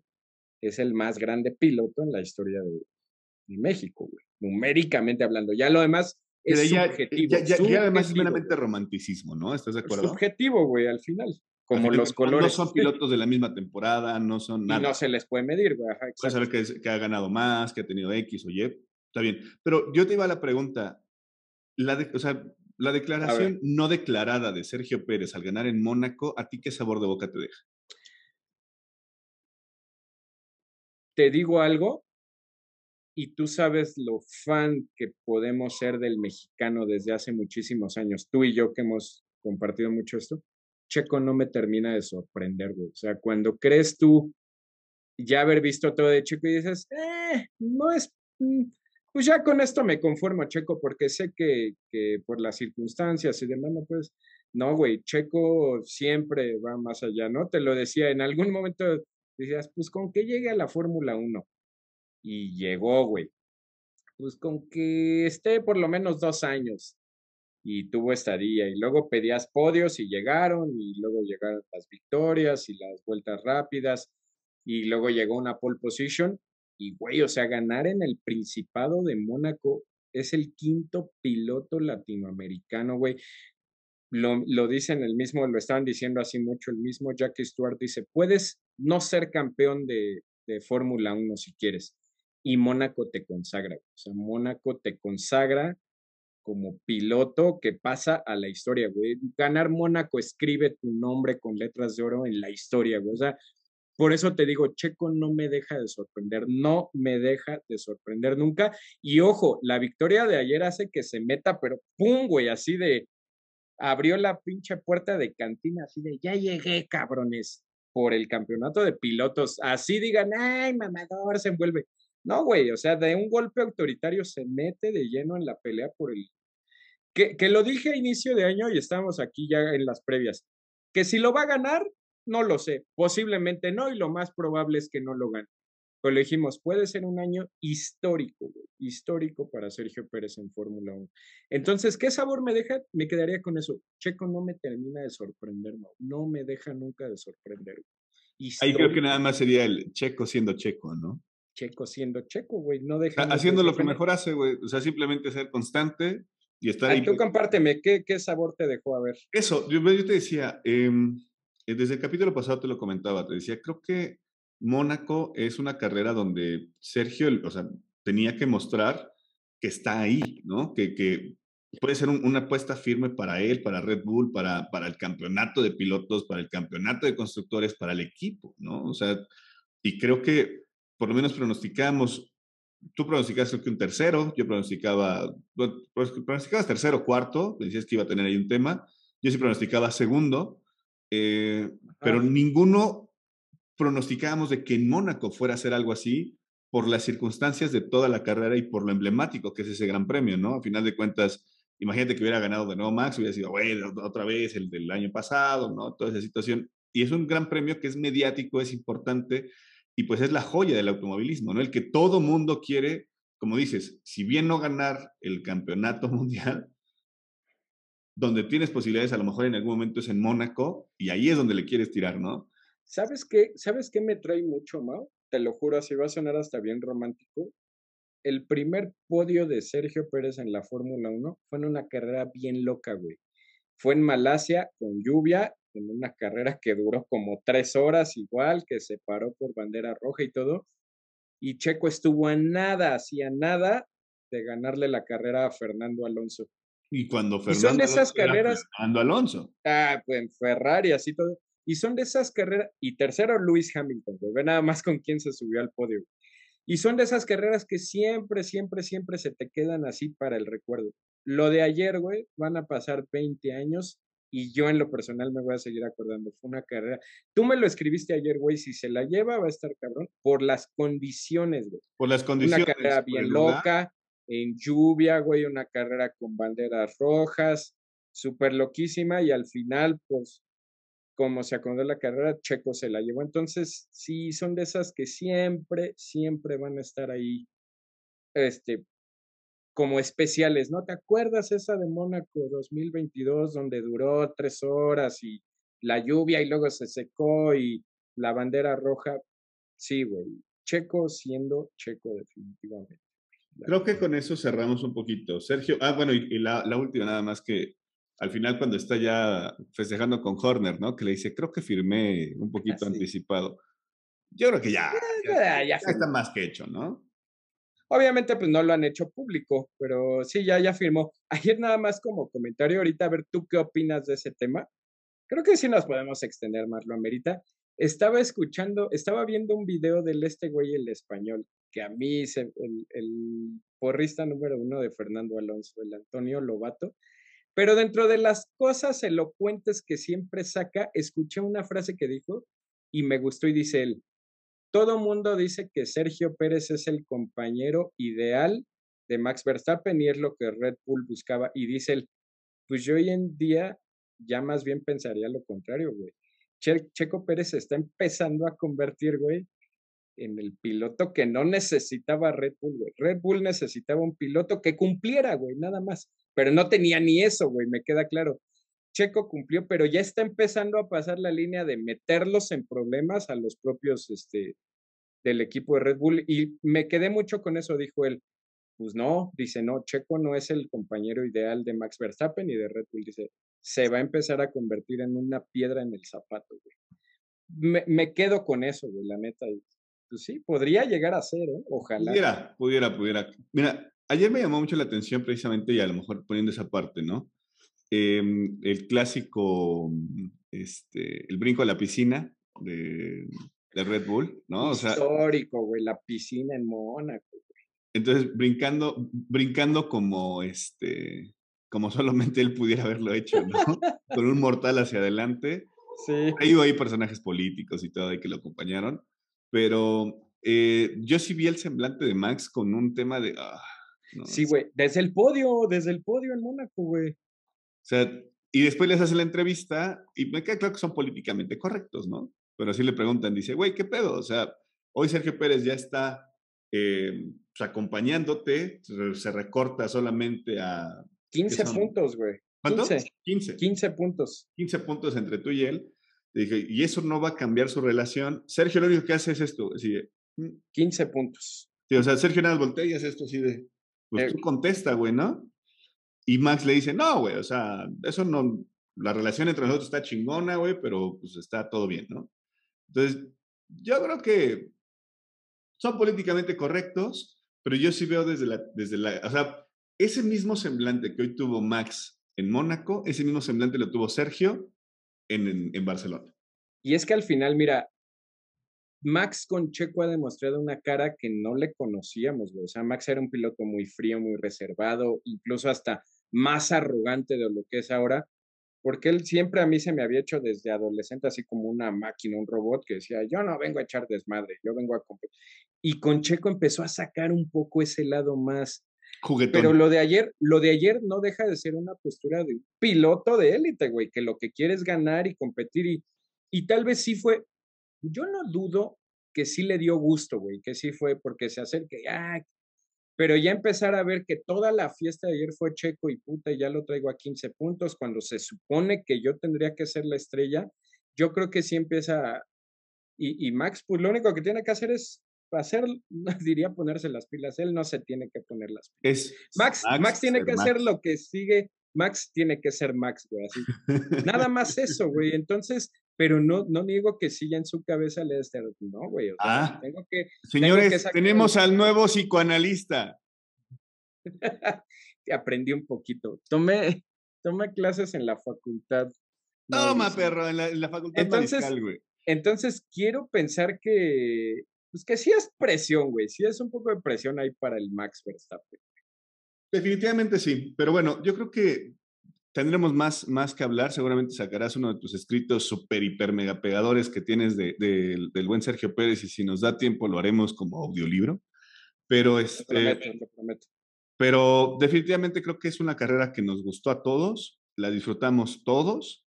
Speaker 2: es el más grande piloto en la historia de, México, güey. Numéricamente hablando. Ya lo demás es subjetivo.
Speaker 1: Ya, además es meramente romanticismo, ¿no? ¿Estás de acuerdo?
Speaker 2: Subjetivo, güey, al final. Como los colores. No
Speaker 1: son *laughs* pilotos de la misma temporada, no son nada.
Speaker 2: Y no se les puede medir, güey.
Speaker 1: Puedes saber que, que, ha ganado más, que ha tenido X o Y. Está bien. Pero yo te iba a la pregunta. La o sea, la declaración no declarada de Sergio Pérez al ganar en Mónaco, ¿a ti qué sabor de boca te deja?
Speaker 2: Te digo algo, y tú sabes lo fan que podemos ser del mexicano desde hace muchísimos años, tú y yo que hemos compartido mucho esto, Checo no me termina de sorprender, güey. O sea, cuando crees tú ya haber visto todo de Checo y dices, eh, no es, mm, pues ya con esto me conformo, Checo, porque sé que, que por las circunstancias y demás, no, pues, no, güey, Checo siempre va más allá, ¿no? Te lo decía, en algún momento decías, pues con que llegue a la Fórmula 1, y llegó, güey. Pues con que esté por lo menos dos años y tuvo estadía y luego pedías podios y llegaron y luego llegaron las victorias y las vueltas rápidas y luego llegó una pole position y güey, o sea, ganar en el Principado de Mónaco es el quinto piloto latinoamericano, güey. Lo, lo, dicen el mismo, lo estaban diciendo así mucho, el mismo Jackie Stewart dice, puedes no ser campeón de, de Fórmula 1 si quieres, y Mónaco te consagra. O sea, Mónaco te consagra como piloto que pasa a la historia, güey. Ganar Mónaco escribe tu nombre con letras de oro en la historia, güey. O sea, por eso te digo, Checo no me deja de sorprender, no me deja de sorprender nunca. Y ojo, la victoria de ayer hace que se meta, pero pum, güey, así de, abrió la pinche puerta de cantina, así de, ya llegué, cabrones, por el campeonato de pilotos. Así digan, ay, mamador, se envuelve. No, güey, o sea, de un golpe autoritario se mete de lleno en la pelea por el... Que, que lo dije a inicio de año y estamos aquí ya en las previas. Que si lo va a ganar, no lo sé. Posiblemente no y lo más probable es que no lo gane. Pero le dijimos, puede ser un año histórico, güey, histórico para Sergio Pérez en Fórmula 1. Entonces, ¿qué sabor me deja? Me quedaría con eso. Checo no me termina de sorprender, no, no me deja nunca de sorprender.
Speaker 1: Ahí creo que nada más sería el Checo siendo Checo, ¿no?
Speaker 2: Checo siendo Checo, güey. No deja.
Speaker 1: Haciendo lo que mejor hace, güey. O sea, simplemente ser constante y estar
Speaker 2: ahí. Tú compárteme, ¿qué, ¿qué, sabor te dejó a ver?
Speaker 1: Eso, yo, te decía, eh, desde el capítulo pasado te lo comentaba, te decía, creo que Mónaco es una carrera donde Sergio, o sea, tenía que mostrar que está ahí, ¿no? Que, que puede ser una apuesta firme para él, para Red Bull, para, para el campeonato de pilotos, para el campeonato de constructores, para el equipo, ¿no? O sea, y creo que por lo menos pronosticamos, tú pronosticaste que un tercero, yo pronosticaba, pues, pronosticabas tercero, cuarto, decías que iba a tener ahí un tema, yo sí pronosticaba segundo, eh, pero ninguno pronosticábamos de que en Mónaco fuera a ser algo así por las circunstancias de toda la carrera y por lo emblemático que es ese gran premio, ¿no? A final de cuentas, imagínate que hubiera ganado de nuevo Max, hubiera sido, güey, otra vez el del año pasado, ¿no? Toda esa situación. Y es un gran premio que es mediático, es importante, y pues es la joya del automovilismo, ¿no? El que todo mundo quiere, como dices, si bien no ganar el campeonato *laughs* mundial, donde tienes posibilidades a lo mejor en algún momento es en Mónaco y ahí es donde le quieres tirar, ¿no?
Speaker 2: ¿Sabes qué? ¿Sabes qué me trae mucho, Mau? Te lo juro, así va a sonar hasta bien romántico. el primer podio de Sergio Pérez en la Fórmula 1 fue en una carrera bien loca, güey. Fue en Malasia con lluvia, en una carrera que duró como tres horas igual, que se paró por bandera roja y todo. Y Checo estuvo a nada, hacía nada de ganarle la carrera a Fernando Alonso.
Speaker 1: Y cuando Fernando
Speaker 2: son esas carreras.
Speaker 1: Fernando Alonso.
Speaker 2: Ah, pues en Ferrari, así todo. Y son de esas carreras. Y tercero, Luis Hamilton, güey. Ve nada más con quién se subió al podio. Y son de esas carreras que siempre, siempre, siempre se te quedan así para el recuerdo. Lo de ayer, güey, van a pasar 20 años y yo en lo personal me voy a seguir acordando. Fue una carrera. Tú me lo escribiste ayer, güey. Si se la lleva, va a estar cabrón. Por las condiciones, güey.
Speaker 1: Por las condiciones.
Speaker 2: Una carrera bien loca, en lluvia, güey. Una carrera con banderas rojas, súper loquísima. Y al final, pues, como se acordó la carrera, Checo se la llevó. Entonces, sí, son de esas que siempre, siempre van a estar ahí, este, como especiales, ¿no? ¿Te acuerdas esa de Mónaco 2022 donde duró tres horas y la lluvia y luego se secó y la bandera roja? Sí, güey. Checo siendo Checo definitivamente.
Speaker 1: Creo que con eso cerramos un poquito. Sergio, ah, bueno, y, la, la, última nada más que al final cuando está ya festejando con Horner, ¿no? Que le dice, creo que firmé un poquito anticipado. Yo creo que ya, ya, ya, está más que hecho, ¿no?
Speaker 2: Obviamente, pues no lo han hecho público, pero sí, ya, ya firmó. *laughs* Ayer nada más como comentario, ahorita a ver tú qué opinas de ese tema. Creo que sí nos podemos extender más, lo amerita. Estaba escuchando, estaba viendo un video del este güey, el español, que a mí, el, el porrista número uno de Fernando Alonso, el Antonio Lobato, pero dentro de las cosas elocuentes que siempre saca, escuché una frase que dijo y me gustó y dice él, todo mundo dice que Sergio Pérez es el compañero ideal de Max Verstappen y es lo que Red Bull buscaba. Y dice él, pues yo hoy en día ya más bien pensaría lo contrario, güey. Checo Pérez se está empezando a convertir, güey, en el piloto que no necesitaba Red Bull, güey. Red Bull necesitaba un piloto que cumpliera, güey, nada más. Pero no tenía ni eso, güey, me queda claro. Checo cumplió, pero ya está empezando a pasar la línea de meterlos en problemas a los propios este, del equipo de Red Bull. Y me quedé mucho con eso, dijo él. Pues no, dice, no, Checo no es el compañero ideal de Max Verstappen y de Red Bull. Dice, se va a empezar a convertir en una piedra en el zapato, güey. Me, quedo con eso, güey, la neta. Pues sí, podría llegar a ser, ¿eh? Ojalá.
Speaker 1: Pudiera, pudiera, pudiera. Mira, ayer me llamó mucho la atención precisamente, y a lo mejor poniendo esa parte, ¿no? Em, el clásico, este, el brinco a la piscina de, Red Bull, ¿no?
Speaker 2: O sea, Histórico, güey, la piscina en Mónaco, güey.
Speaker 1: Entonces, brincando, brincando como este, como solamente él pudiera haberlo hecho, ¿no? Con un mortal hacia adelante. Sí. Hay ahí personajes políticos y todo ahí que lo acompañaron, pero eh, yo sí vi el semblante de Max con un tema de... Ah,
Speaker 2: sí, güey, desde el podio, desde el podio en Mónaco, güey.
Speaker 1: O sea, y después les hace la entrevista y me queda claro que son políticamente correctos, ¿no? Pero así le preguntan, dice, güey, ¿qué pedo? O sea, hoy Sergio Pérez ya está eh, pues, acompañándote, se recorta solamente a...
Speaker 2: 15 puntos, güey.
Speaker 1: ¿Cuántos?
Speaker 2: 15. 15 puntos.
Speaker 1: 15 puntos entre tú y él. Dije, y eso no va a cambiar su relación. Sergio lo único que hace es esto, así
Speaker 2: 15 mm". puntos.
Speaker 1: Sí, o sea, Sergio nada voltea y hace esto así de, pues eh tú contesta, güey, ¿no? Y Max le dice, no, güey, o sea, eso no, la relación entre nosotros está chingona, güey, pero pues está todo bien, ¿no? Entonces, yo creo que son políticamente correctos, pero yo sí veo desde la, desde la, o sea, ese mismo semblante que hoy tuvo Max en Mónaco, ese mismo semblante lo tuvo Sergio en, en, Barcelona.
Speaker 2: Y es que al final, mira, Max con Checo ha demostrado una cara que no le conocíamos, güey. O sea, Max era un piloto muy frío, muy reservado, incluso hasta más arrogante de lo que es ahora, porque él siempre a mí se me había hecho desde adolescente así como una máquina, un robot que decía, yo no vengo a echar desmadre, yo vengo a competir. Y con Checo empezó a sacar un poco ese lado más juguetón. Pero lo de ayer, lo de ayer no deja de ser una postura de un piloto de élite, güey, que lo que quiere es ganar y competir y, y tal vez sí fue, yo no dudo que sí le dio gusto, güey, que sí fue porque se acerque, ah, pero ya empezar a ver que toda la fiesta de ayer fue checo y puta, y ya lo traigo a 15 puntos, cuando se supone que yo tendría que ser la estrella, yo creo que sí empieza, y, y Max, pues lo único que tiene que hacer es hacer, *laughs* diría ponerse las pilas, él no se tiene que poner las pilas. Max, Max, tiene que hacer lo que sigue, Max tiene que ser Max, güey, así. Nada más eso, güey. *laughs* Entonces, pero no, no niego que siga en su cabeza le esté, no, güey.
Speaker 1: ah, tengo que, señores, tenemos al nuevo psicoanalista. *laughs*
Speaker 2: Aprendí un poquito. Tomé, tomé clases en la facultad.
Speaker 1: Toma, perro, en la, facultad
Speaker 2: entonces, güey. Entonces, quiero pensar que, pues que sí es presión, güey. Sí es un poco de presión ahí para el Max Verstappen.
Speaker 1: Definitivamente sí, pero bueno, yo creo que tendremos más, más que hablar. Seguramente sacarás uno de tus escritos super, hiper, mega pegadores que tienes de, del buen Sergio Pérez y si nos da tiempo lo haremos como audiolibro. Pero este, prometo, prometo. Pero definitivamente creo que es una carrera que nos gustó a todos, la disfrutamos todos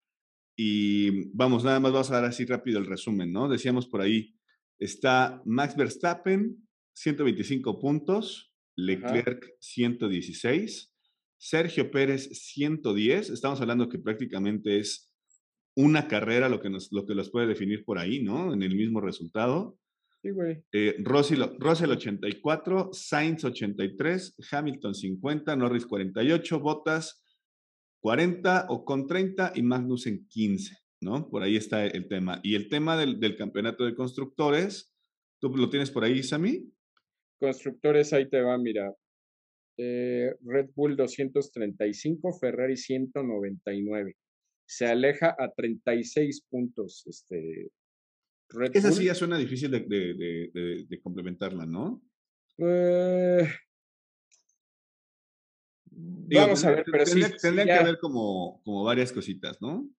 Speaker 1: y vamos, nada más vamos a dar así rápido el resumen, ¿no? Decíamos por ahí, está Max Verstappen, 125 puntos, Leclerc 116, Sergio Pérez 110. Estamos hablando que prácticamente es una carrera lo que, nos, lo que los puede definir por ahí, ¿no? En el mismo resultado.
Speaker 2: Sí, güey.
Speaker 1: Eh, Russell, 84, Sainz 83, Hamilton 50, Norris 48, Bottas 40 o con 30 y Magnussen 15, ¿no? Por ahí está el tema. Y el tema del, del campeonato de constructores, ¿tú lo tienes por ahí, Sammy?
Speaker 2: Constructores, ahí te va, mira. Eh, Red Bull 235, Ferrari 199. Se aleja a 36 puntos. Este,
Speaker 1: Red Esa sí ya suena difícil de, complementarla, ¿no?
Speaker 2: Eh, vamos a ver, pero
Speaker 1: tendría,
Speaker 2: sí.
Speaker 1: Tendrían que haber como, como varias cositas, ¿no?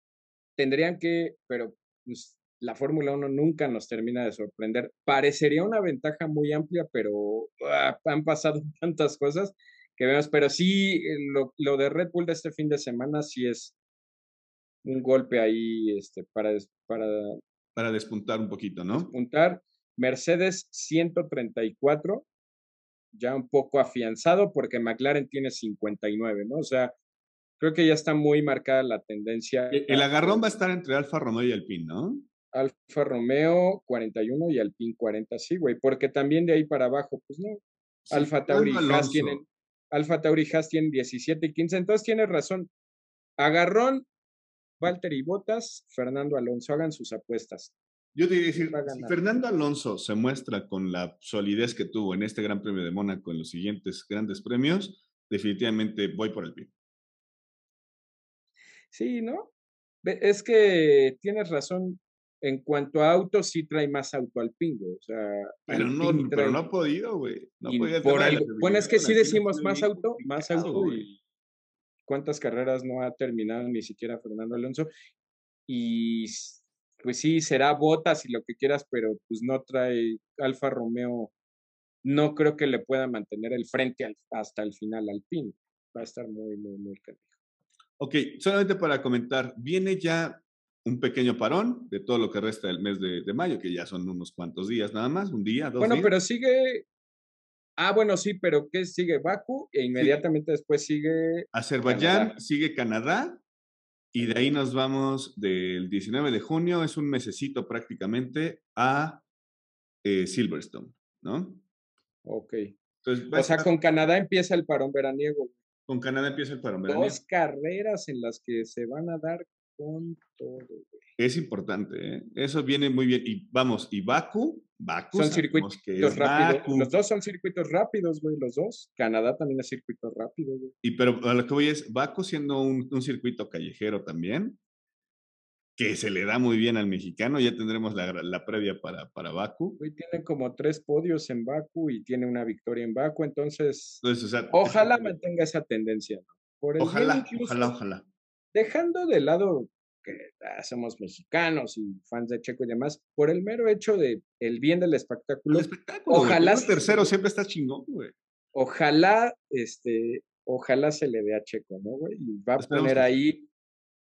Speaker 2: Tendrían que, pero pues, la Fórmula 1 nunca nos termina de sorprender. Parecería una ventaja muy amplia, pero ah, han pasado *laughs* tantas cosas que vemos. Pero sí, eh, lo, de Red Bull de este fin de semana sí es un golpe ahí este, para, para,
Speaker 1: para despuntar un poquito, ¿no?
Speaker 2: Despuntar. Mercedes 134, ya un poco afianzado porque McLaren tiene 59, ¿no? O sea, creo que ya está muy marcada la tendencia.
Speaker 1: E, el agarrón va a estar entre Alfa Romeo y Alpine, ¿no?
Speaker 2: Alfa Romeo 41 y Alpine 40, sí, güey, porque también de ahí para abajo, pues no. Alfa Tauri y Haas tienen, Alfa Tauri Haas tienen 17 y 15, entonces tienes razón. Agarrón, y Botas, Fernando Alonso, hagan sus apuestas.
Speaker 1: Yo te diría decir, si Fernando Alonso se muestra con la solidez que tuvo en este Gran Premio de Mónaco en los siguientes grandes premios, definitivamente voy por el pie.
Speaker 2: Sí, ¿no? Es que tienes razón en cuanto a autos, sí trae más auto al pingo. O sea,
Speaker 1: pero, no, pero no ha podido, güey. No
Speaker 2: bueno, es que sí decimos más auto, más auto. Cuántas carreras no ha terminado ni siquiera Fernando Alonso. Y pues sí, será botas y lo que quieras, pero pues no trae Alfa Romeo. No creo que le pueda mantener el frente hasta el final al pin. Va a estar muy, muy, muy caliente.
Speaker 1: Ok, solamente para comentar, viene ya un pequeño parón de todo lo que resta del mes de, mayo, que ya son unos cuantos días nada más, un día, dos
Speaker 2: Bueno, pero sigue. Ah, bueno, sí, pero ¿qué sigue? Baku e inmediatamente después sigue.
Speaker 1: Azerbaiyán, sigue Canadá, y de ahí nos vamos del 19 de junio, es un mesecito prácticamente, a eh, Silverstone, ¿no?
Speaker 2: Ok. Entonces, o sea, con Canadá empieza el parón veraniego.
Speaker 1: Con Canadá empieza el veraniego.
Speaker 2: Dos carreras en las que se van a dar con todo.
Speaker 1: Es importante, ¿eh? eso viene muy bien. Y vamos, y Baku, Baku
Speaker 2: son circuitos rápidos. Los dos son circuitos rápidos, güey, los dos. Canadá también es circuito rápido, güey.
Speaker 1: Y pero a lo que voy es, Baku siendo un, circuito callejero también, que se le da muy bien al mexicano, ya tendremos la, previa para, para Baku.
Speaker 2: Hoy tiene como tres podios en Baku y tiene una victoria en Baku, entonces, ojalá mantenga esa tendencia.
Speaker 1: ojalá, ojalá, ojalá
Speaker 2: dejando de lado que ah, somos mexicanos y fans de Checo y demás, por el mero hecho de el bien del espectáculo.
Speaker 1: El espectáculo. Ojalá. tercero siempre está chingón, güey.
Speaker 2: Ojalá, este, ojalá se le dé a Checo, ¿no, güey? Y va a poner ahí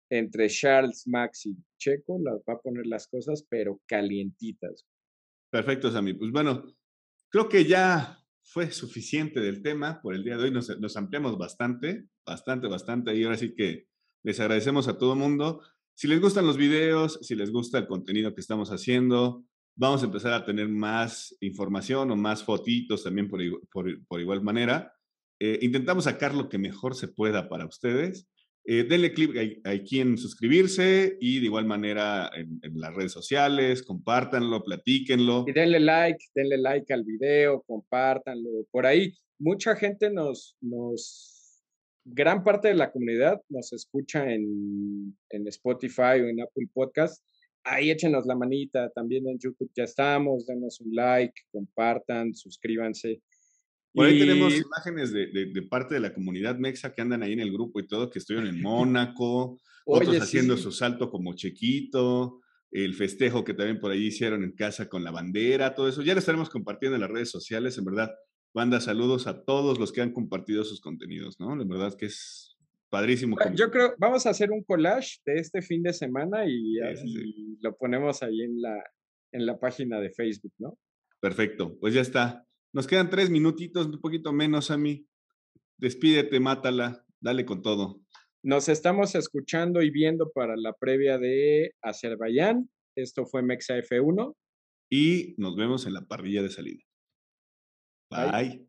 Speaker 2: entre Charles, Max y Checo, va a poner las cosas, pero calientitas.
Speaker 1: Perfecto, Sammy. Pues bueno, creo que ya fue suficiente del tema por el día de hoy. Nos, nos ampliamos bastante, bastante, bastante. Y ahora sí que les agradecemos a todo mundo. Si les gustan los videos, si les gusta el contenido que estamos haciendo, vamos a empezar a tener más información o más fotitos también por, por, igual manera. Eh, intentamos sacar lo que mejor se pueda para ustedes. Eh, denle clic aquí en suscribirse y de igual manera en, las redes sociales, compártanlo, platíquenlo.
Speaker 2: Y denle like, denle like al video, compártanlo. Por ahí, mucha gente nos, nos, gran parte de la comunidad nos escucha en, en Spotify o en Apple Podcast ahí échenos la manita, también en YouTube ya estamos, denos un like, compartan, suscríbanse.
Speaker 1: Por ahí tenemos imágenes de, de, parte de la comunidad mexa que andan ahí en el grupo y todo, que estuvieron en Mónaco, *laughs* otros haciendo su salto como chiquito, el festejo que también por ahí hicieron en casa con la bandera, todo eso. Ya lo estaremos compartiendo en las redes sociales, en verdad. Banda, saludos a todos los que han compartido sus contenidos, ¿no? La verdad que es Padrísimo.
Speaker 2: Yo creo, vamos a hacer un collage de este fin de semana y, lo ponemos ahí en la, en la página de Facebook, ¿no?
Speaker 1: Perfecto, pues ya está. Nos quedan tres minutitos, un poquito menos a mí. Despídete, mátala, dale con todo.
Speaker 2: Nos estamos escuchando y viendo para la previa de Azerbaiyán. Esto fue Mexa F1.
Speaker 1: Y nos vemos en la parrilla de salida. Bye.